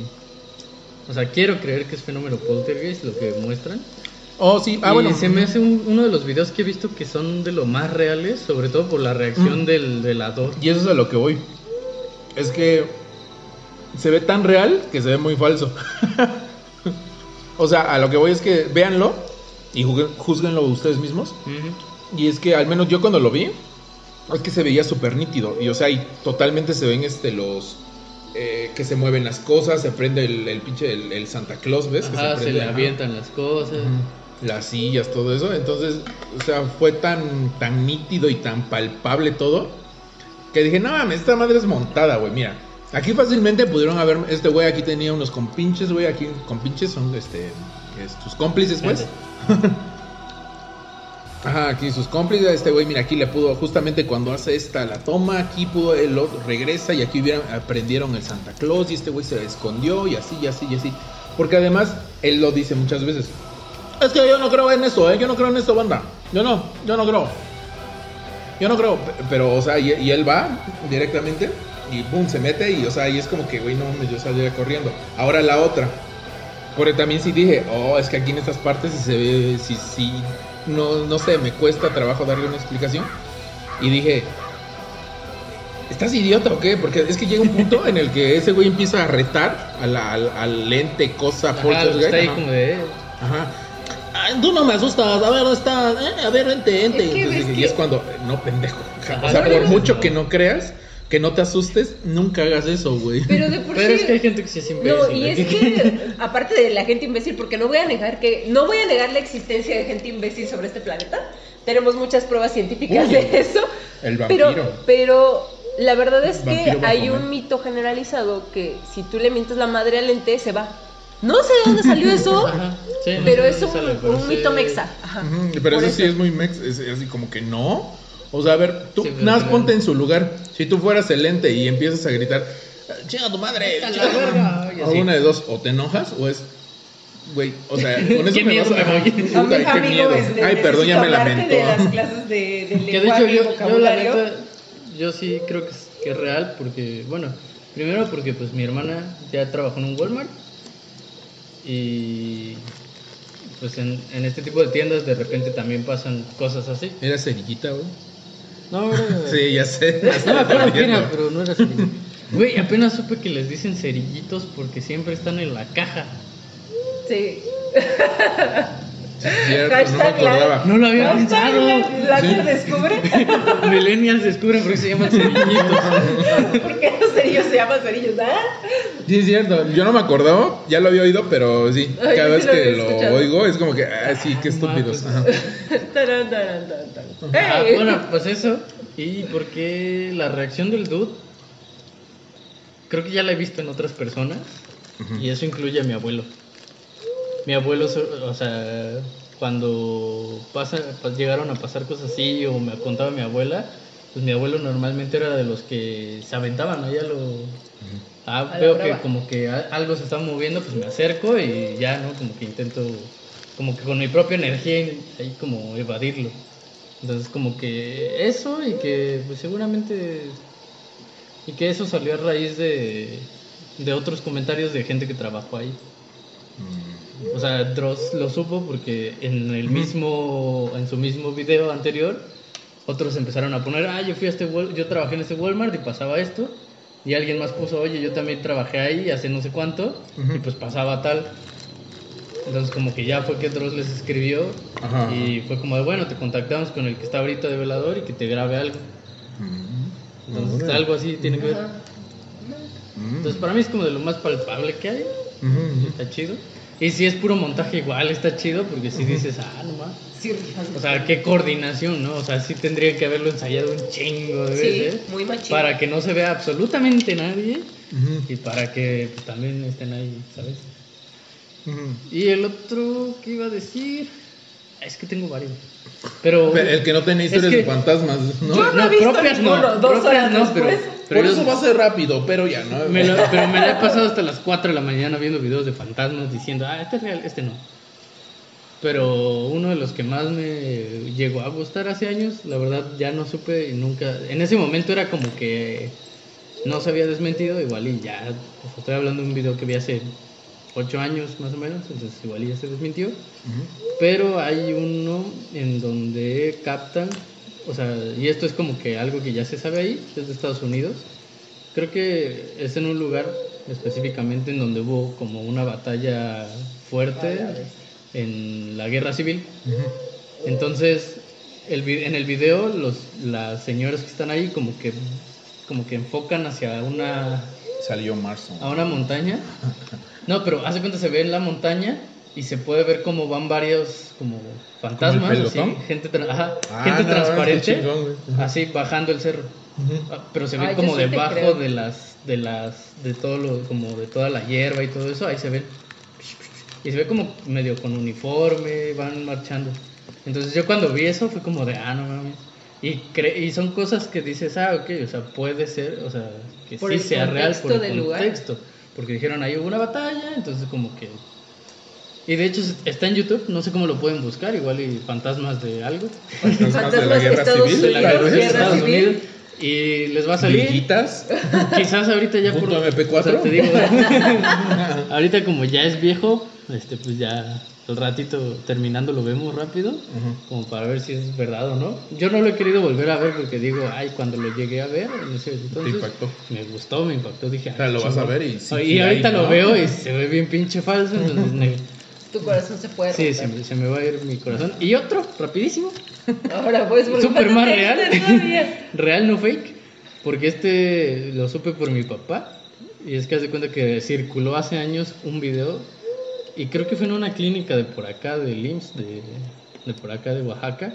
O sea, quiero creer que es fenómeno poltergeist lo que muestran. Oh, sí. Ah, y bueno. se me hace un- uno de los videos que he visto que son de lo más reales, sobre todo por la reacción Mm. del velador. Y eso es a lo que voy. Es que se ve tan real que se ve muy falso. <laughs> o sea, a lo que voy es que véanlo y juzguen- juzguenlo ustedes mismos. Y es que al menos yo cuando lo vi, es que se veía súper nítido. Y o sea, y totalmente se ven este los... eh, que se mueven las cosas, se prende el, el pinche el, el Santa Claus, ¿ves? Que Ajá, se, prende, le ajá. avientan las cosas. Las sillas, todo eso. Entonces, o sea, fue tan, tan nítido y tan palpable todo que dije, no mames, esta madre es montada, güey. Mira, aquí fácilmente pudieron haber. Este güey aquí tenía unos compinches, güey. Aquí compinches son este, es, tus cómplices, pues. Ajá, aquí sus cómplices. Este güey, mira, aquí le pudo, justamente cuando hace esta la toma, aquí pudo, el otro regresa y aquí aprendieron el Santa Claus y este güey se escondió y así, y así, y así. Porque además, él lo dice muchas veces. Es que yo no creo en eso, ¿eh? Yo no creo en esto, banda. Yo no, yo no creo. Yo no creo, pe- pero, o sea, y, él va directamente y boom, se mete y, o sea, y es como que, güey, no mames, yo saldría corriendo. Ahora la otra. Porque también sí dije, oh, es que aquí en estas partes si se ve, si, si, no, no sé, me cuesta trabajo darle una explicación. Y dije, ¿estás idiota o qué? Porque es que llega un punto en el que ese güey empieza a retar a la- al, al ente, cosa, Ajá, poltergeist, está ahí ajá. como de. eh, Ajá. Ay, tú no me asustas, a ver, ¿dónde está? Eh, a ver, ente, ente. Es que Entonces, y que- es cuando, no, pendejo. Ajá, o sea, no, por mucho no. que no creas, que no te asustes, nunca hagas eso, güey. Pero de por Pero sí. es que hay gente que sí es imbécil. No, y ¿eh? es que, aparte de la gente imbécil, porque no voy a negar que, no voy a negar la existencia de gente imbécil sobre este planeta. Tenemos muchas pruebas científicas Uy, de eso. el vampiro. Pero, pero la verdad es que hay un mito generalizado que si tú le mientes la madre al ente, se va. No sé de dónde salió eso, <laughs> Ajá, sí, no pero sé es un, sale, pero un sí- mito mexa. Ajá, pero por eso, sí es muy mex, es, es así como que no. O sea, a ver, tú Sí, nada más ponte en su lugar. Si tú fueras el ente y empiezas a gritar, chinga tu madre, la chinga tu verga", madre", y o una de dos, o te enojas o es, güey, o sea, <laughs> con eso me vas a... Puta, qué amigo, miedo. este, Ay, perdón, ya me lamentó. de las clases de, de Que de hecho yo, yo la vocabulario. neta, yo sí creo que es, que es real porque, bueno, primero porque pues mi hermana ya trabajó en un Walmart y pues en, en este tipo de tiendas de repente también pasan cosas así. Era cerillita, güey. No, era- Sí, ya sé. No me acuerdo qué Viendo. era, pero no era cerillito. Güey, apenas supe que les dicen cerillitos porque siempre están en la caja. Sí. <laughs> Cierto, no acordaba. No lo había Hashtag pensado. la- Sí. descubre. <laughs> Millennials descubren por qué se llaman cerillitos. <laughs> ¿Por qué los cerillos se llaman cerillos? ¿Ah? Sí, es cierto. Yo no me acordaba, ya lo había oído, pero sí, Ay, cada vez sí lo que lo escuchado. oigo es como que, ah, sí, qué No, estúpidos. pues, Ajá. <laughs> Tarán, tarán, tarán, tarán. Ah, bueno, pues eso. ¿Y por qué la reacción del dude? Creo que ya la he visto en otras personas. Y eso incluye a mi abuelo. Mi abuelo, o sea, cuando pasa, pues, llegaron a pasar cosas así o me contaba mi abuela, pues mi abuelo normalmente era de los que se aventaban allá lo... Ah, veo que como que a- algo se está moviendo, pues me acerco y ya, ¿no? Como que intento, como que con mi propia energía, ahí como evadirlo. Entonces como que eso y que pues seguramente... Y que eso salió a raíz de, de otros comentarios de gente que trabajó ahí. Mm. O sea, Dross lo supo porque en el mismo, en su mismo video anterior, otros empezaron a poner, ah, yo fui a este, Wal- yo trabajé en este Walmart y pasaba esto. Y alguien más puso, oye, yo también trabajé ahí hace no sé cuánto y pues pasaba tal. Entonces como que ya fue que Dross les escribió Ajá. y fue como de, bueno, te contactamos con el que está ahorita de velador y que te grabe algo. Mm. Entonces algo así tiene que ver. Mm. Entonces para mí es como de lo más palpable que hay. Está chido. Y si es puro montaje igual está chido porque si dices, ah, no más. Sí. O sea, qué coordinación, ¿no? O sea, sí tendrían que haberlo ensayado un chingo de Sí, veces. muy. Para que no se vea absolutamente nadie y para que pues, también estén ahí, ¿sabes? Y el otro que iba a decir. Es que tengo varios. Pero. El que no tiene historias Es que- de fantasmas, ¿no? Yo no he visto ninguno, dos propias horas no, después. pero Por eso va a ser rápido, pero ya, ¿no? me lo- pero me la he pasado hasta las 4 de la mañana viendo videos de fantasmas diciendo, ah, este es real, este no. Pero uno de los que más me llegó a gustar hace años, la verdad ya no supe y nunca. En ese momento era como que no se había desmentido, igual y ya. pues, estoy hablando de un video que vi hace 8 años más o menos, entonces igual y ya se desmintió. Pero hay uno en donde captan, o sea, y esto es como que algo que ya se sabe ahí, es de Estados Unidos. Creo que es en un lugar específicamente en donde hubo como una batalla fuerte en la guerra civil. Entonces, el, en el video, los, las señoras que están ahí como que, como que enfocan hacia una, Salió marzo. a una montaña. No, pero hace cuenta se ve en la montaña y se puede ver como van varios como fantasmas, ¿Como el así, gente, tra- ajá, Ah, gente no, transparente, chingón, así bajando el cerro. Ah, Pero se ve Ay, como sí debajo de las de las de todo lo como de toda la hierba y todo eso, ahí se ven. Y se ve como medio con uniforme, van marchando. Entonces yo cuando vi eso fue como de, ah, no mames. Y, cre- y son cosas que dices, ah, ok, o sea, puede ser, o sea, que Por sí sea real por el contexto lugar. contexto. Porque dijeron, ahí hubo una batalla, entonces como que... Y de hecho está en YouTube, no sé cómo lo pueden buscar, igual y fantasmas de algo. Fantasmas de la guerra Estados civil. De la guerra de guerra Estados civil. Unidos. Y les va a salir. Quizás ahorita ya por Punto MP4. o sea, te digo, <laughs> ahorita como ya es viejo, este pues ya al ratito terminando lo vemos rápido, como para ver si es verdad o no. Yo no lo he querido volver a ver porque digo, ay, cuando lo llegué a ver, en ese entonces impactó. me gustó, me impactó, dije, O sea, ay, lo vas a ver y sí, y ahorita hay, lo ¿no? veo y se ve bien pinche falso, entonces <laughs> Tu corazón se puede sí, romper. se me, se me va a ir mi corazón. Y otro, rapidísimo, Ahora pues Súper más real. <laughs> Real, no fake. Porque este lo supe por mi papá. Y es que hace cuenta que circuló hace años un video. Y creo que fue en una clínica de por acá, del IMSS, de, de por acá de Oaxaca.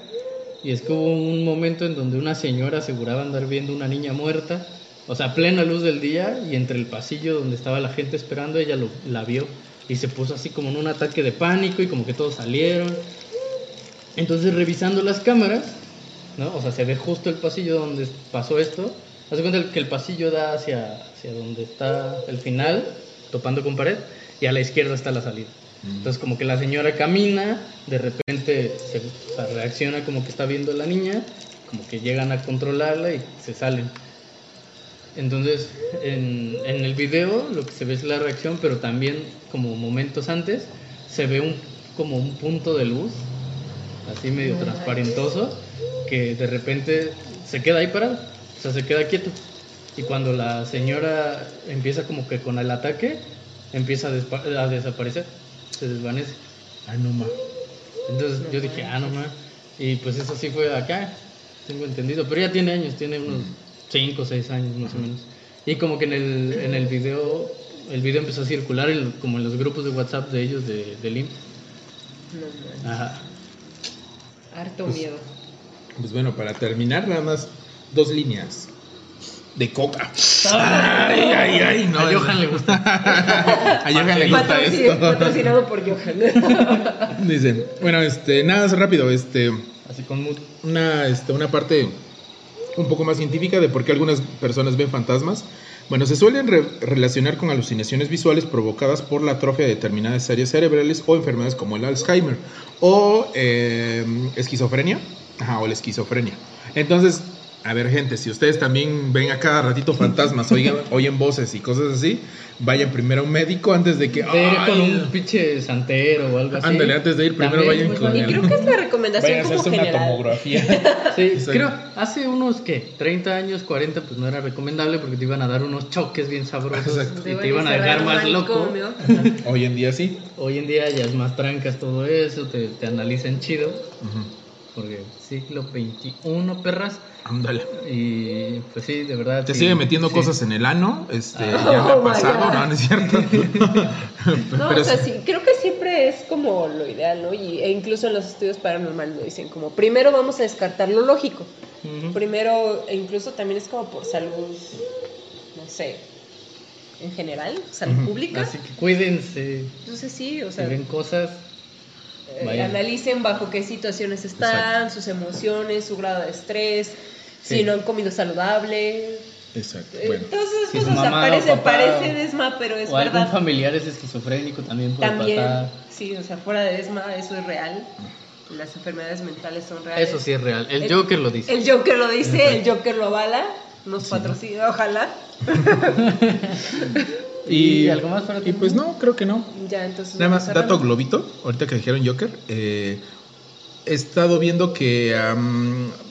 Y es que hubo un momento en donde una señora aseguraba andar viendo una niña muerta. O sea, plena luz del día. Y entre el pasillo donde estaba la gente esperando, ella lo, la vio. Y se puso así como en un ataque de pánico. Y como que todos salieron. Entonces, revisando las cámaras, ¿no? O sea, se ve justo el pasillo donde pasó esto. Haz de cuenta que el pasillo da hacia, hacia donde está el final, topando con pared, y a la izquierda está la salida. Entonces, como que la señora camina, de repente se o sea, reacciona como que está viendo a la niña, como que llegan a controlarla y se salen. Entonces, en, en el video lo que se ve es la reacción, pero también como momentos antes se ve un, como un punto de luz, así medio transparentoso, que de repente se queda ahí parado, o sea, se queda quieto. Y cuando la señora empieza como que con el ataque, empieza a, a desaparecer, se desvanece. Ay, no más. Entonces yo dije, ah, no más. Y pues eso sí fue acá, tengo entendido. Pero ya tiene años, tiene unos 5 o 6 años más o menos. Y como que en el, en el video, el video empezó a circular en- como en los grupos de WhatsApp de ellos, de, del IMSS. No. Ajá. Harto Pues, miedo. Pues bueno, para terminar, nada más dos líneas de coca. Ay, ay, ay, no. A Johan le gusta. A Johan le gusta esto. Patrocinado por Johan. Dicen, bueno, este, nada más rápido, este, Así con mood. una, este, una parte un poco más científica de por qué algunas personas ven fantasmas. Bueno, se suelen re- relacionar con alucinaciones visuales provocadas por la atrofia de determinadas áreas cerebrales o enfermedades como el Alzheimer o eh, esquizofrenia. Ajá, o la esquizofrenia. Entonces, a ver, gente, si ustedes también ven a cada ratito fantasmas, oigan, <laughs> oyen voces y cosas así, vayan primero a un médico antes de que. De ir con un pinche santero o algo así. Ándale, antes de ir, primero También vayan con Y el- creo que es la Vayan recomendación a como hacerse una general. tomografía. <laughs> Sí, Exacto. creo, hace unos, ¿qué? 30 años, 40, pues no era recomendable porque te iban a dar unos choques bien sabrosos Exacto. y te iban a dejar más loco. Hoy en día sí. Hoy en día ya es más trancas todo eso, te, te analizan chido, Ujú. Porque siglo XXI, perras, Ándale. y pues sí, de verdad. Te sí, sigue metiendo sí. cosas en el ano, este, Ah. ya me ha Oh pasado, no, no es cierto. <laughs> No, Pero o sea, sí. creo que siempre es como lo ideal, ¿no? Y, e incluso en los estudios paranormales lo dicen como, primero vamos a descartar lo lógico. Primero, e incluso también es como por salud, no sé, en general, salud pública. Así que cuídense, Entonces sí, o si sea, ven cosas, eh, analicen bajo qué situaciones están, sus emociones, su grado de estrés, Sí. si no han comido saludable. Exacto. Eh, Bueno. Todas esas Si mamá o parece, papá parece desma, pero es o algún verdad. familiar es esquizofrénico también puede También, pasar. sí, o sea, fuera de desma, eso es real. Las enfermedades mentales son reales. Eso sí es real. El El- Joker lo dice. El Joker lo dice, el Joker lo avala, nos patrocina, ojalá. <laughs> ¿Y algo más para ti? Y pues no, creo que no. Ya, entonces. Nada más, dato globito, ahorita que dijeron Joker, eh, he estado viendo que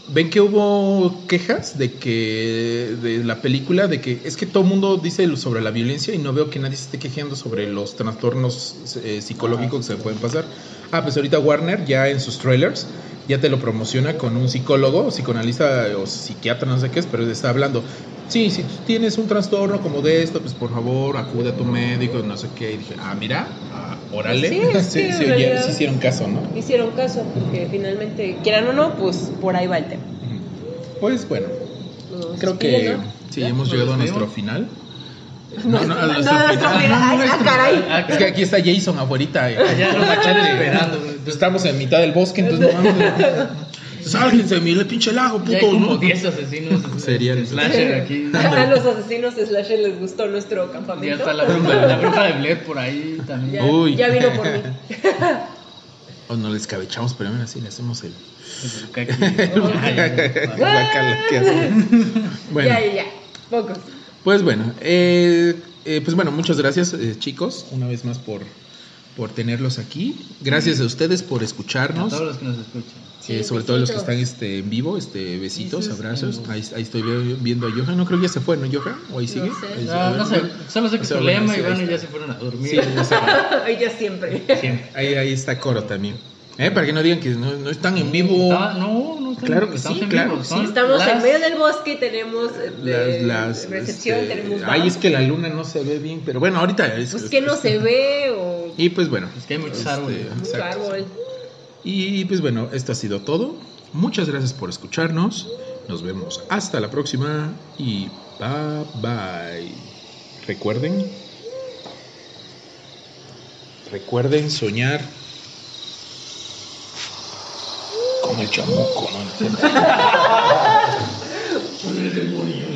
ven que hubo quejas de que de la película, de que es que todo el mundo dice sobre la violencia y no veo que nadie se esté quejando sobre los trastornos eh, psicológicos que se pueden pasar. Ah, pues ahorita Warner ya en sus trailers ya te lo promociona con un psicólogo, psicoanalista o psiquiatra, no sé qué es, pero está hablando. Sí, si tú tienes un trastorno como de esto, pues por favor acude a tu médico, no sé qué. Y dije, ah, mira, ah, órale. Sí, hicieron caso, ¿no? Hicieron caso, porque finalmente, quieran o no, pues por ahí va el tema. Pues bueno, Nos creo que sí, ¿Ya? hemos ¿Nos llegado a nuestro final. No, No, no, no, nuestro no, ah, caray. Es que aquí está Jason eh. Ya nos están esperando. Estamos en mitad del bosque, entonces no mames. Sálguense, mire, pinche lago, Ya hay puto. como ¿no? 10 asesinos <laughs> Seriales. slasher aquí. <laughs> A los asesinos slasher les gustó nuestro Ya campamento. está la bruja, la bruja de Blair por ahí también. Ya, Uy. ya vino por mí. <laughs> O no le escabechamos, pero aún así le hacemos el. ¿qué hacemos? Bueno, Ya, ya, ya. Pocos. pues bueno, eh, eh, pues bueno, muchas gracias eh, chicos, una vez más por, por tenerlos aquí. Gracias a ustedes por A escucharnos. todos los que nos escuchan. Eh, sobre todo los que están este, en vivo, este, besitos, abrazos. Ahí, ahí estoy vi- viendo a Johan. No creo que ya se fue, ¿no, Johan? ¿O ahí sigue? sé. Ahí- No, no sé, solo sé que O sea, su bueno, y está. ya se fueron a dormir. Sí, ya se fue. Ella siempre. Siempre. ahí, ahí está Coro también. ¿Eh? Para que no digan que no, no están en vivo. No, no estamos, Claro que estamos sí, en claro vivo. sí. Estamos en medio del bosque, tenemos eh, Las, las, recepción, este, tenemos Ay, es que la luna no se ve bien, pero bueno, ahorita es. Pues que no se ve o Y pues bueno. Es que hay muchos este, árboles. mucho exacto. árbol. Y pues bueno, esto ha sido todo. Muchas gracias por escucharnos. Nos vemos hasta la próxima y bye bye. Recuerden, recuerden soñar con el chamuco, ¿no? <laughs>